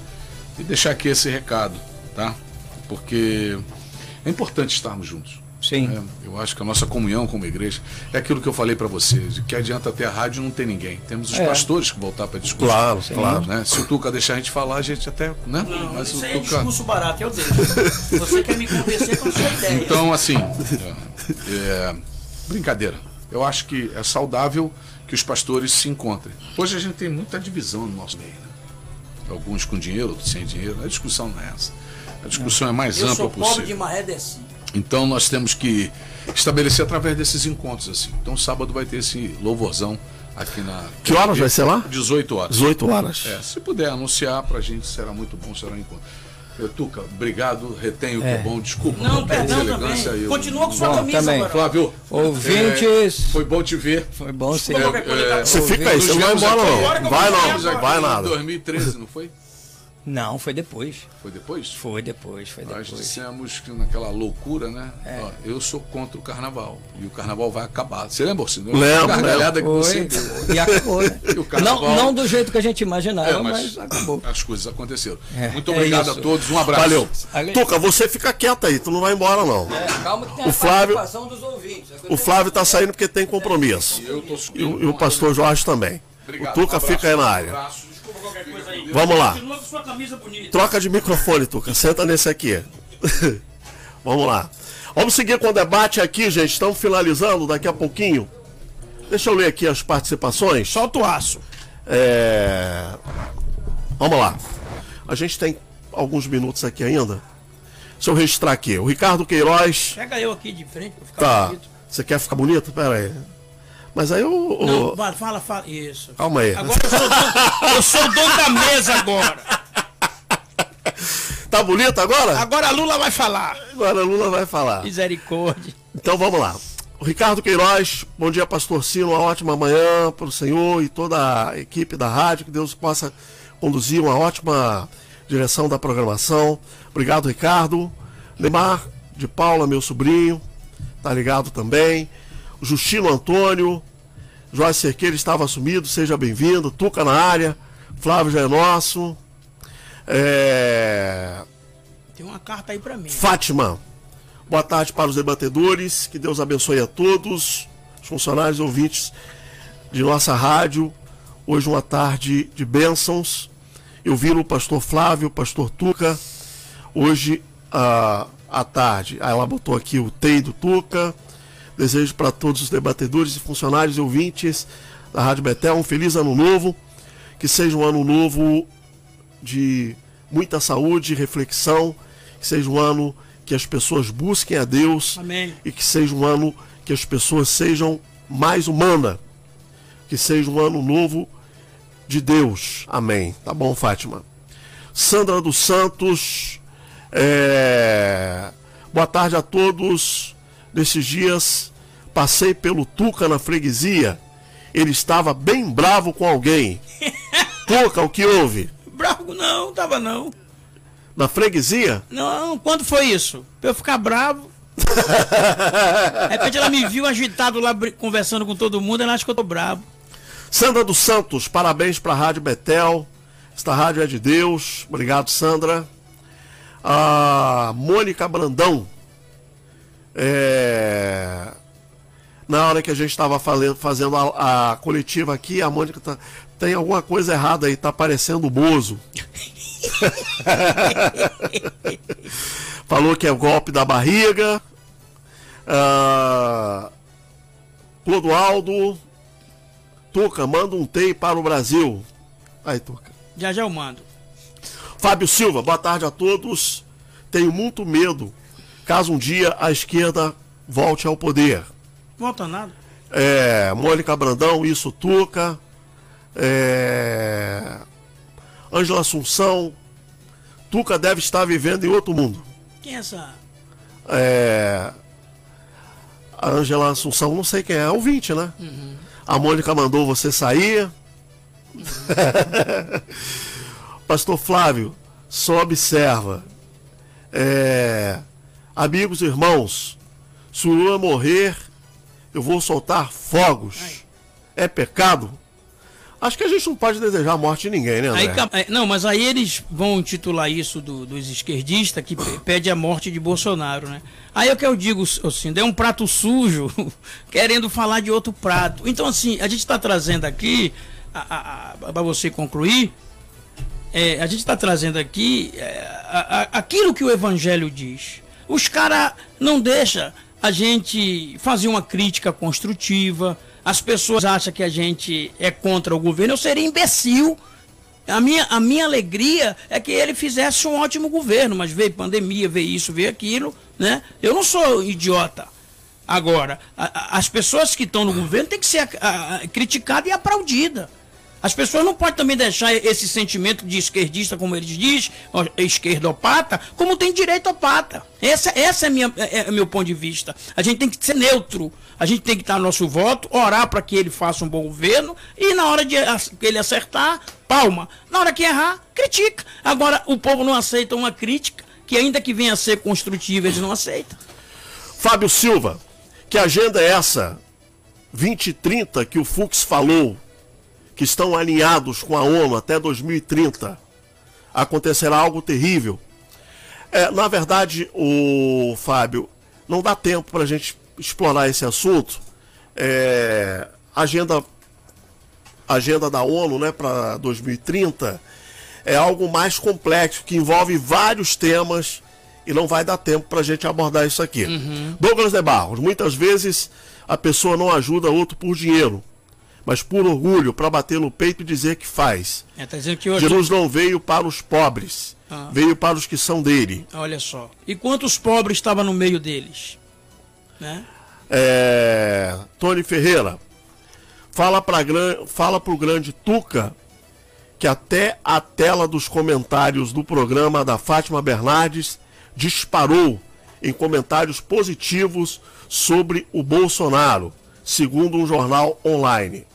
e deixar aqui esse recado, tá? Porque é importante estarmos juntos. Sim. né? Eu acho que a nossa comunhão como igreja é aquilo que eu falei para vocês, de que adianta ter a rádio e não ter ninguém. Temos os É. pastores que voltar para discutir. Claro, claro. Né? Se o Tuca deixar a gente falar, a gente até, né? Não, Mas isso o aí é Tuca discurso barato, eu deixo. Você quer me convencer com a sua ideia. então, assim, é, é, brincadeira. Eu acho que é saudável que os pastores se encontrem. Hoje a gente tem muita divisão no nosso meio. Né? Alguns com dinheiro, outros sem dinheiro. A discussão não é essa. A discussão é mais eu ampla sou pobre possível. de maré desci. Então nós temos que estabelecer através desses encontros assim. Então sábado vai ter esse louvorzão aqui na. Que horas vai ser lá? 18 horas. 18 horas. É, se puder anunciar pra gente, será muito bom, será um encontro. Eu, Tuca, obrigado, retenho É. é bom, desculpa. Não, perdão também. eu- Continua com sua Bom, camisa também. agora. Flávio, Ouvintes. é, foi bom te ver. Foi bom sim. Coisa, tá? Você fica aí, você não vai embora não. Vai não, vai nada. 2013, não foi? Não, foi depois. Foi depois? Foi depois, foi Nós depois. dissemos que naquela loucura, né? É. Ó, eu sou contra o carnaval. E o carnaval vai acabar. Você lembra, Orcino? Lembro, A gargalhada que você deu. E acabou, né? E o carnaval- Não, não do jeito que a gente imaginava, É, mas, mas acabou. as coisas aconteceram. É, Muito é obrigado isso. a todos. Um abraço. Valeu. Ale- Tuca, você fica quieto aí, tu não vai embora não. É, calma que tem O a Flávio- participação dos ouvintes. O Flávio tá saindo porque tem compromisso. Eu tô E o, e o pastor Jorge também. Obrigado. O Tuca Um abraço. fica aí na Um área. abraço. Desculpa qualquer coisa aí. Vamos lá. Bonita. Troca de microfone, Tuca. Senta nesse aqui. Vamos lá. Vamos seguir com o debate aqui, gente. Estamos finalizando daqui a pouquinho. Deixa eu ler aqui as participações. Solta o aço. É... Vamos lá. A gente tem alguns minutos aqui ainda. Deixa eu registrar aqui. O Ricardo Queiroz. Pega eu aqui de frente pra ficar Tá. bonito. Você quer ficar bonito? Pera aí. Mas aí o. o- Não, fala, fala, fala. Isso. Calma aí. Agora eu sou, dono, eu sou o dono da mesa agora. Tá bonito agora? Agora a Lula vai falar. Agora a Lula vai falar. Misericórdia. Então vamos lá. O Ricardo Queiroz, bom dia, pastor Cino, uma ótima manhã para o senhor e toda a equipe da rádio, que Deus possa conduzir uma ótima direção da programação. Obrigado, Ricardo. Neymar de Paula, meu sobrinho, tá ligado também. Justino Antônio, Jorge Cerqueira estava assumido, seja bem-vindo. Tuca na área, Flávio já é nosso. É... Tem uma carta aí pra mim. Fátima, boa tarde para os debatedores, que Deus abençoe a todos, os funcionários e ouvintes de nossa rádio. Hoje uma tarde de bênçãos. Eu vi o pastor Flávio, o pastor Tuca. Hoje à, à tarde, ah, ela botou aqui o TEI do Tuca. Desejo para todos os debatedores e funcionários e ouvintes da Rádio Betel um feliz ano novo. Que seja um ano novo de muita saúde, reflexão. Que seja um ano que as pessoas busquem a Deus. Amém. E que seja um ano que as pessoas sejam mais humanas. Que seja um ano novo de Deus. Amém. Tá bom, Fátima? Sandra dos Santos. É... Boa tarde a todos. Nesses dias passei pelo Tuca na freguesia. Ele estava bem bravo com alguém. Tuca, o que houve? Bravo não, tava não. Na freguesia? Não, quando foi isso? Pra eu ficar bravo. De repente ela me viu agitado lá conversando com todo mundo, ela acha que eu tô bravo. Sandra dos Santos, parabéns para a Rádio Betel. Esta rádio é de Deus. Obrigado, Sandra. A Mônica Brandão. É... Na hora que a gente estava fazendo a, a, coletiva aqui, a Mônica tá... tem alguma coisa errada aí, tá parecendo o Bozo. Falou que é o golpe da barriga. Ah... Clodoaldo, Tuca, manda um TEI para o Brasil. Aí, Tuca. Já já eu mando. Fábio Silva, boa tarde a todos. Tenho muito medo caso um dia a esquerda volte ao poder. Volta nada. É, Mônica Brandão, isso, Tuca. É... Ângela Assunção. Tuca deve estar vivendo em outro mundo. Quem é essa? É... A Ângela Assunção, não sei quem é, é ouvinte, né? Uhum. A Mônica mandou você sair. Pastor Flávio, só observa. É, amigos e irmãos, se o Lula morrer, eu vou soltar fogos. É pecado? Acho que a gente não pode desejar a morte de ninguém, né, André? Aí, não, mas aí eles vão titular isso do, dos esquerdistas que pede a morte de Bolsonaro, né? Aí é o que eu digo, assim, é um prato sujo querendo falar de outro prato. Então, assim, a gente está trazendo aqui, para você concluir, é, a gente está trazendo aqui é, a, a, aquilo que o Evangelho diz. Os caras não deixam a gente fazer uma crítica construtiva. As pessoas acham que a gente é contra o governo. Eu seria imbecil. A minha, a minha alegria é que ele fizesse um ótimo governo, mas veio pandemia, veio isso, veio aquilo, né? Eu não sou idiota. Agora, a, a, as pessoas que estão no governo têm que ser criticadas e aplaudidas. As pessoas não podem também deixar esse sentimento de esquerdista, como eles dizem, esquerdopata, como tem direitopata. Essa, essa é, minha, é, é meu ponto de vista. A gente tem que ser neutro. A gente tem que dar nosso voto, orar para que ele faça um bom governo e na hora de ele acertar, palma. Na hora que errar, critica. Agora, o povo não aceita uma crítica que ainda que venha a ser construtiva, eles não aceitam. Fábio Silva, que agenda é essa? 2030 que o Fux falou que estão alinhados com a ONU até 2030, acontecerá algo terrível. É, na verdade, o Fábio, não dá tempo para a gente explorar esse assunto. É, agenda, agenda da ONU né, para 2030 é algo mais complexo, que envolve vários temas e não vai dar tempo para a gente abordar isso aqui. Uhum. Douglas de Barros, muitas vezes a pessoa não ajuda outro por dinheiro, mas por orgulho, para bater no peito e dizer que faz. É, tá dizendo que hoje... Jesus não veio para os pobres, ah. veio para os que são dele. Olha só. E quantos pobres estavam no meio deles? Né? É... Tony Ferreira, fala para fala o grande Tuca que até a tela dos comentários do programa da Fátima Bernardes disparou em comentários positivos sobre o Bolsonaro, segundo um jornal online.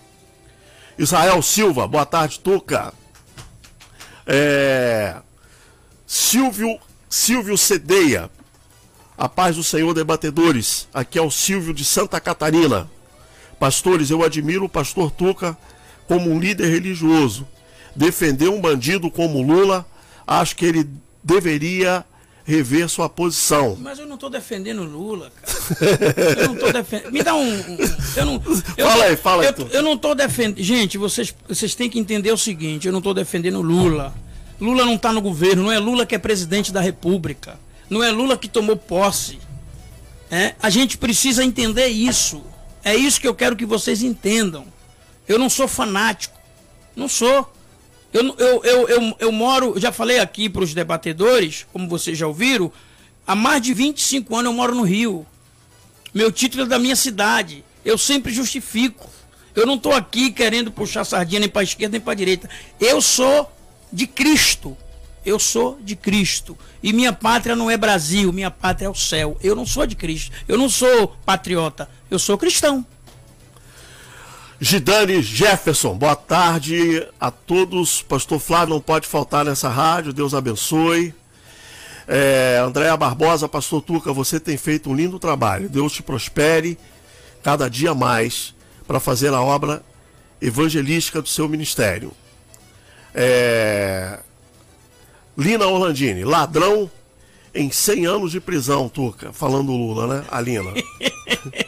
Israel Silva, boa tarde, Tuca. É... Silvio, Silvio Cedeia. A paz do Senhor, debatedores. Aqui é o Silvio de Santa Catarina. Pastores, eu admiro o pastor Tuca como um líder religioso. Defender um bandido como Lula, acho que ele deveria rever sua posição. Mas eu não estou defendendo Lula, cara. Eu não estou defendendo. Me dá um. um eu não, eu, fala aí, fala aí. Eu, eu não estou defendendo. Gente, vocês, vocês têm que entender o seguinte: eu não estou defendendo Lula. Lula não está no governo, não é Lula que é presidente da República. Não é Lula que tomou posse. É? A gente precisa entender isso. É isso que eu quero que vocês entendam. Eu não sou fanático. Não sou. Eu, eu, eu, eu, eu moro, já falei aqui para os debatedores, como vocês já ouviram, há mais de 25 anos eu moro no Rio. Meu título é da minha cidade. Eu sempre justifico. Eu não estou aqui querendo puxar sardinha nem para a esquerda nem para a direita. Eu sou de Cristo. Eu sou de Cristo. E minha pátria não é Brasil, minha pátria é o céu. Eu não sou de Cristo. Eu não sou patriota. Eu sou cristão. Gidane Jefferson, boa tarde a todos. Pastor Flávio não pode faltar nessa rádio, Deus abençoe. É, Andréa Barbosa, Pastor Tuca, você tem feito um lindo trabalho. Deus te prospere cada dia mais para fazer a obra evangelística do seu ministério. É, Lina Orlandini, ladrão em 100 anos de prisão, Tuca. Falando Lula, né? A Lina.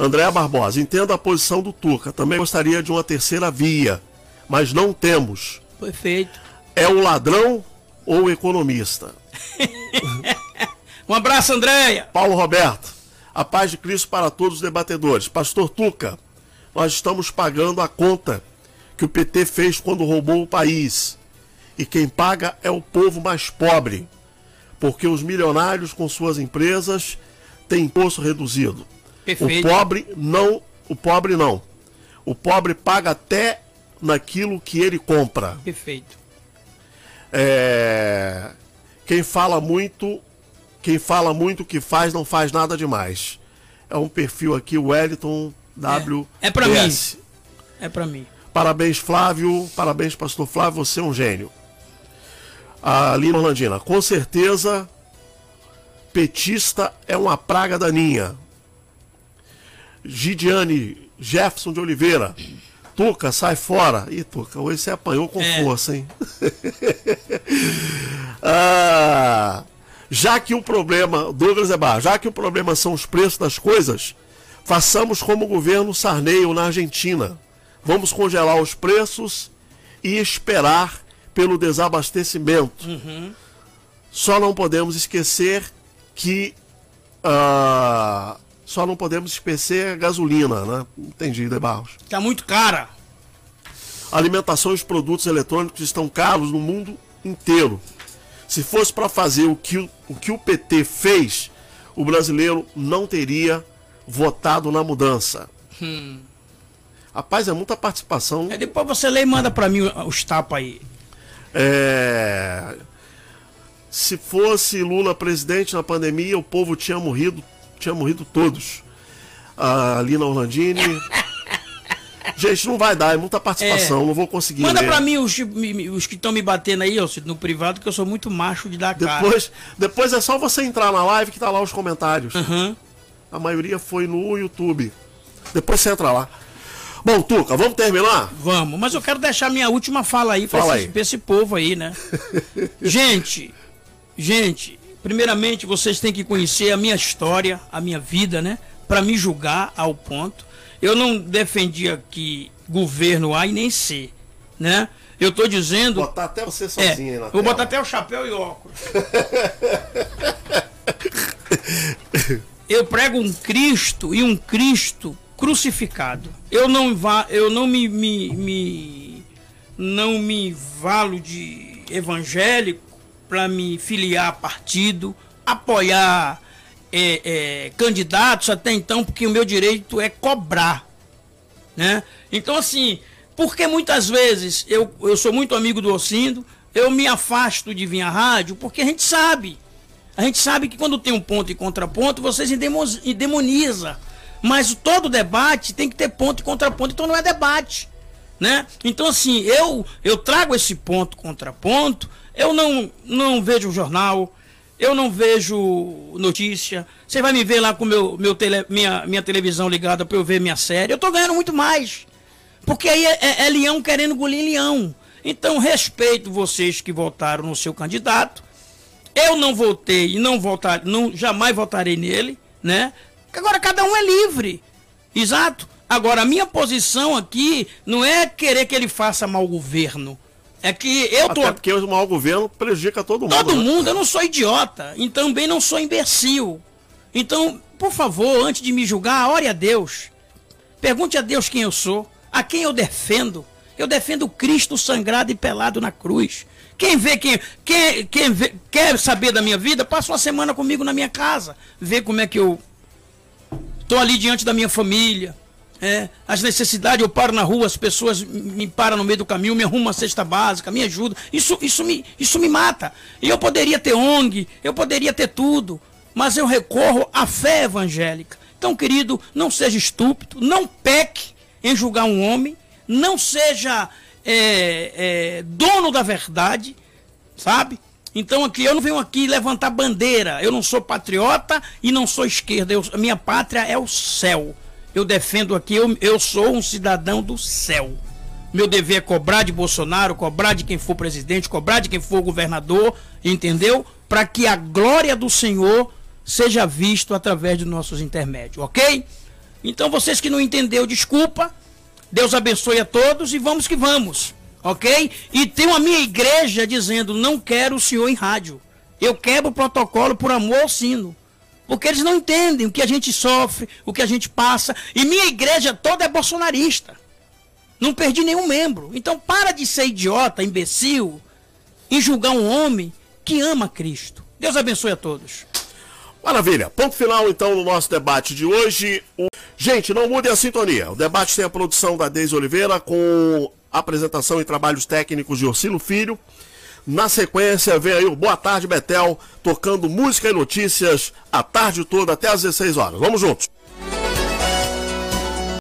Andréa Barbosa, entendo a posição do Tuca. Também gostaria de uma terceira via, mas não temos. Perfeito. É o ladrão ou o economista? um abraço, Andréia. Paulo Roberto, a paz de Cristo para todos os debatedores. Pastor Tuca, nós estamos pagando a conta que o PT fez quando roubou o país e quem paga é o povo mais pobre, porque os milionários com suas empresas têm imposto reduzido. Perfeito. O pobre não, o pobre não. O pobre paga até naquilo que ele compra. Perfeito. É... Quem fala muito, quem fala muito que faz não faz nada demais. É um perfil aqui, Wellington W. É, é para mim. É para mim. Parabéns, Flávio. Parabéns, Pastor Flávio. Você é um gênio a Lina Orlandina. Com certeza, petista é uma praga daninha. Gidiane Jefferson de Oliveira. Tuca, sai fora. Ih, Tuca, hoje você apanhou com é. força, hein? ah, já que o problema, Douglas Ebar, já que o problema são os preços das coisas, façamos como o governo Sarney na Argentina. Vamos congelar os preços e esperar pelo desabastecimento. Uhum. Só não podemos esquecer que. Uh, só não podemos esquecer a gasolina, né? Entendi, De Barros. Está muito cara. Alimentação e os produtos eletrônicos estão caros no mundo inteiro. Se fosse para fazer o que, o que o PT fez, o brasileiro não teria votado na mudança. Hum. Rapaz, é muita participação. É, depois você lê e manda para mim os tapas aí. É... Se fosse Lula presidente na pandemia, o povo tinha morrido, tinha morrido todos. A Lina Orlandini. Gente, não vai dar, é muita participação, é. não vou conseguir. Manda ler. pra mim os, os que estão me batendo aí, no privado, que eu sou muito macho de dar depois, cara. Depois é só você entrar na live que tá lá os comentários. Uhum. A maioria foi no YouTube. Depois você entra lá. Bom, Tuca, vamos terminar? Vamos, mas eu quero deixar minha última fala aí para esse, esse, povo aí, né? gente, gente, primeiramente vocês têm que conhecer a minha história, a minha vida, né? Para me julgar ao ponto. Eu não defendi aqui governo A e nem C, né? Eu tô dizendo. Vou botar até você sozinho é, na Vou tela. botar até o chapéu e óculos. eu prego um Cristo e um Cristo crucificado. Eu não vá, eu não me, me, me não me valo de evangélico para me filiar a partido, apoiar é, é, candidatos até então, porque o meu direito é cobrar, né? Então assim, porque muitas vezes eu, eu sou muito amigo do Ocindo, eu me afasto de vir à rádio, porque a gente sabe, a gente sabe que quando tem um ponto e contraponto, vocês endemoniza mas todo debate tem que ter ponto e contraponto, então não é debate. Né? Então, assim, eu, eu trago esse ponto contraponto, eu não, não vejo jornal, eu não vejo notícia. Você vai me ver lá com meu, meu tele, minha, minha televisão ligada para eu ver minha série. Eu tô ganhando muito mais. Porque aí é, é, é leão querendo engolir leão. Então, respeito vocês que votaram no seu candidato. Eu não votei e não votar, não jamais votarei nele, né? Agora cada um é livre. Exato. Agora a minha posição aqui não é querer que ele faça mau governo. É que eu tô. Até porque o mau governo prejudica todo mundo. Todo né? mundo, eu não sou idiota. E também não sou imbecil. Então, por favor, antes de me julgar, ore a Deus. Pergunte a Deus quem eu sou, a quem eu defendo. Eu defendo Cristo sangrado e pelado na cruz. Quem vê, quem, quem, quem vê, quer saber da minha vida, passa uma semana comigo na minha casa. Vê como é que eu estou ali diante da minha família. É, as necessidades, eu paro na rua, as pessoas me param no meio do caminho, me arrumam uma cesta básica, me ajudam. Isso, isso, me, isso me mata. E eu poderia ter ONG, eu poderia ter tudo, mas eu recorro à fé evangélica. Então, querido, não seja estúpido, não peque em julgar um homem, não seja é, é, dono da verdade, sabe? Então aqui eu não venho aqui levantar bandeira. Eu não sou patriota e não sou esquerda. Eu, minha pátria é o céu. Eu defendo aqui, eu, eu sou um cidadão do céu. Meu dever é cobrar de Bolsonaro, cobrar de quem for presidente, cobrar de quem for governador, entendeu? Para que a glória do Senhor seja visto através de nossos intermédios, ok? Então vocês que não entenderam, desculpa. Deus abençoe a todos e vamos que vamos, ok? E tem a minha igreja dizendo: não quero o senhor em rádio. Eu quebro o protocolo por amor ao sino. Porque eles não entendem o que a gente sofre, o que a gente passa. E minha igreja toda é bolsonarista. Não perdi nenhum membro. Então para de ser idiota, imbecil, e julgar um homem que ama Cristo. Deus abençoe a todos. Maravilha. Ponto final, então, no nosso debate de hoje. O... Gente, não mude a sintonia. O debate tem a produção da Deise Oliveira com apresentação e trabalhos técnicos de Orcilo Filho. Na sequência, vem aí o Boa Tarde Betel, tocando música e notícias a tarde toda até às 16 horas. Vamos juntos.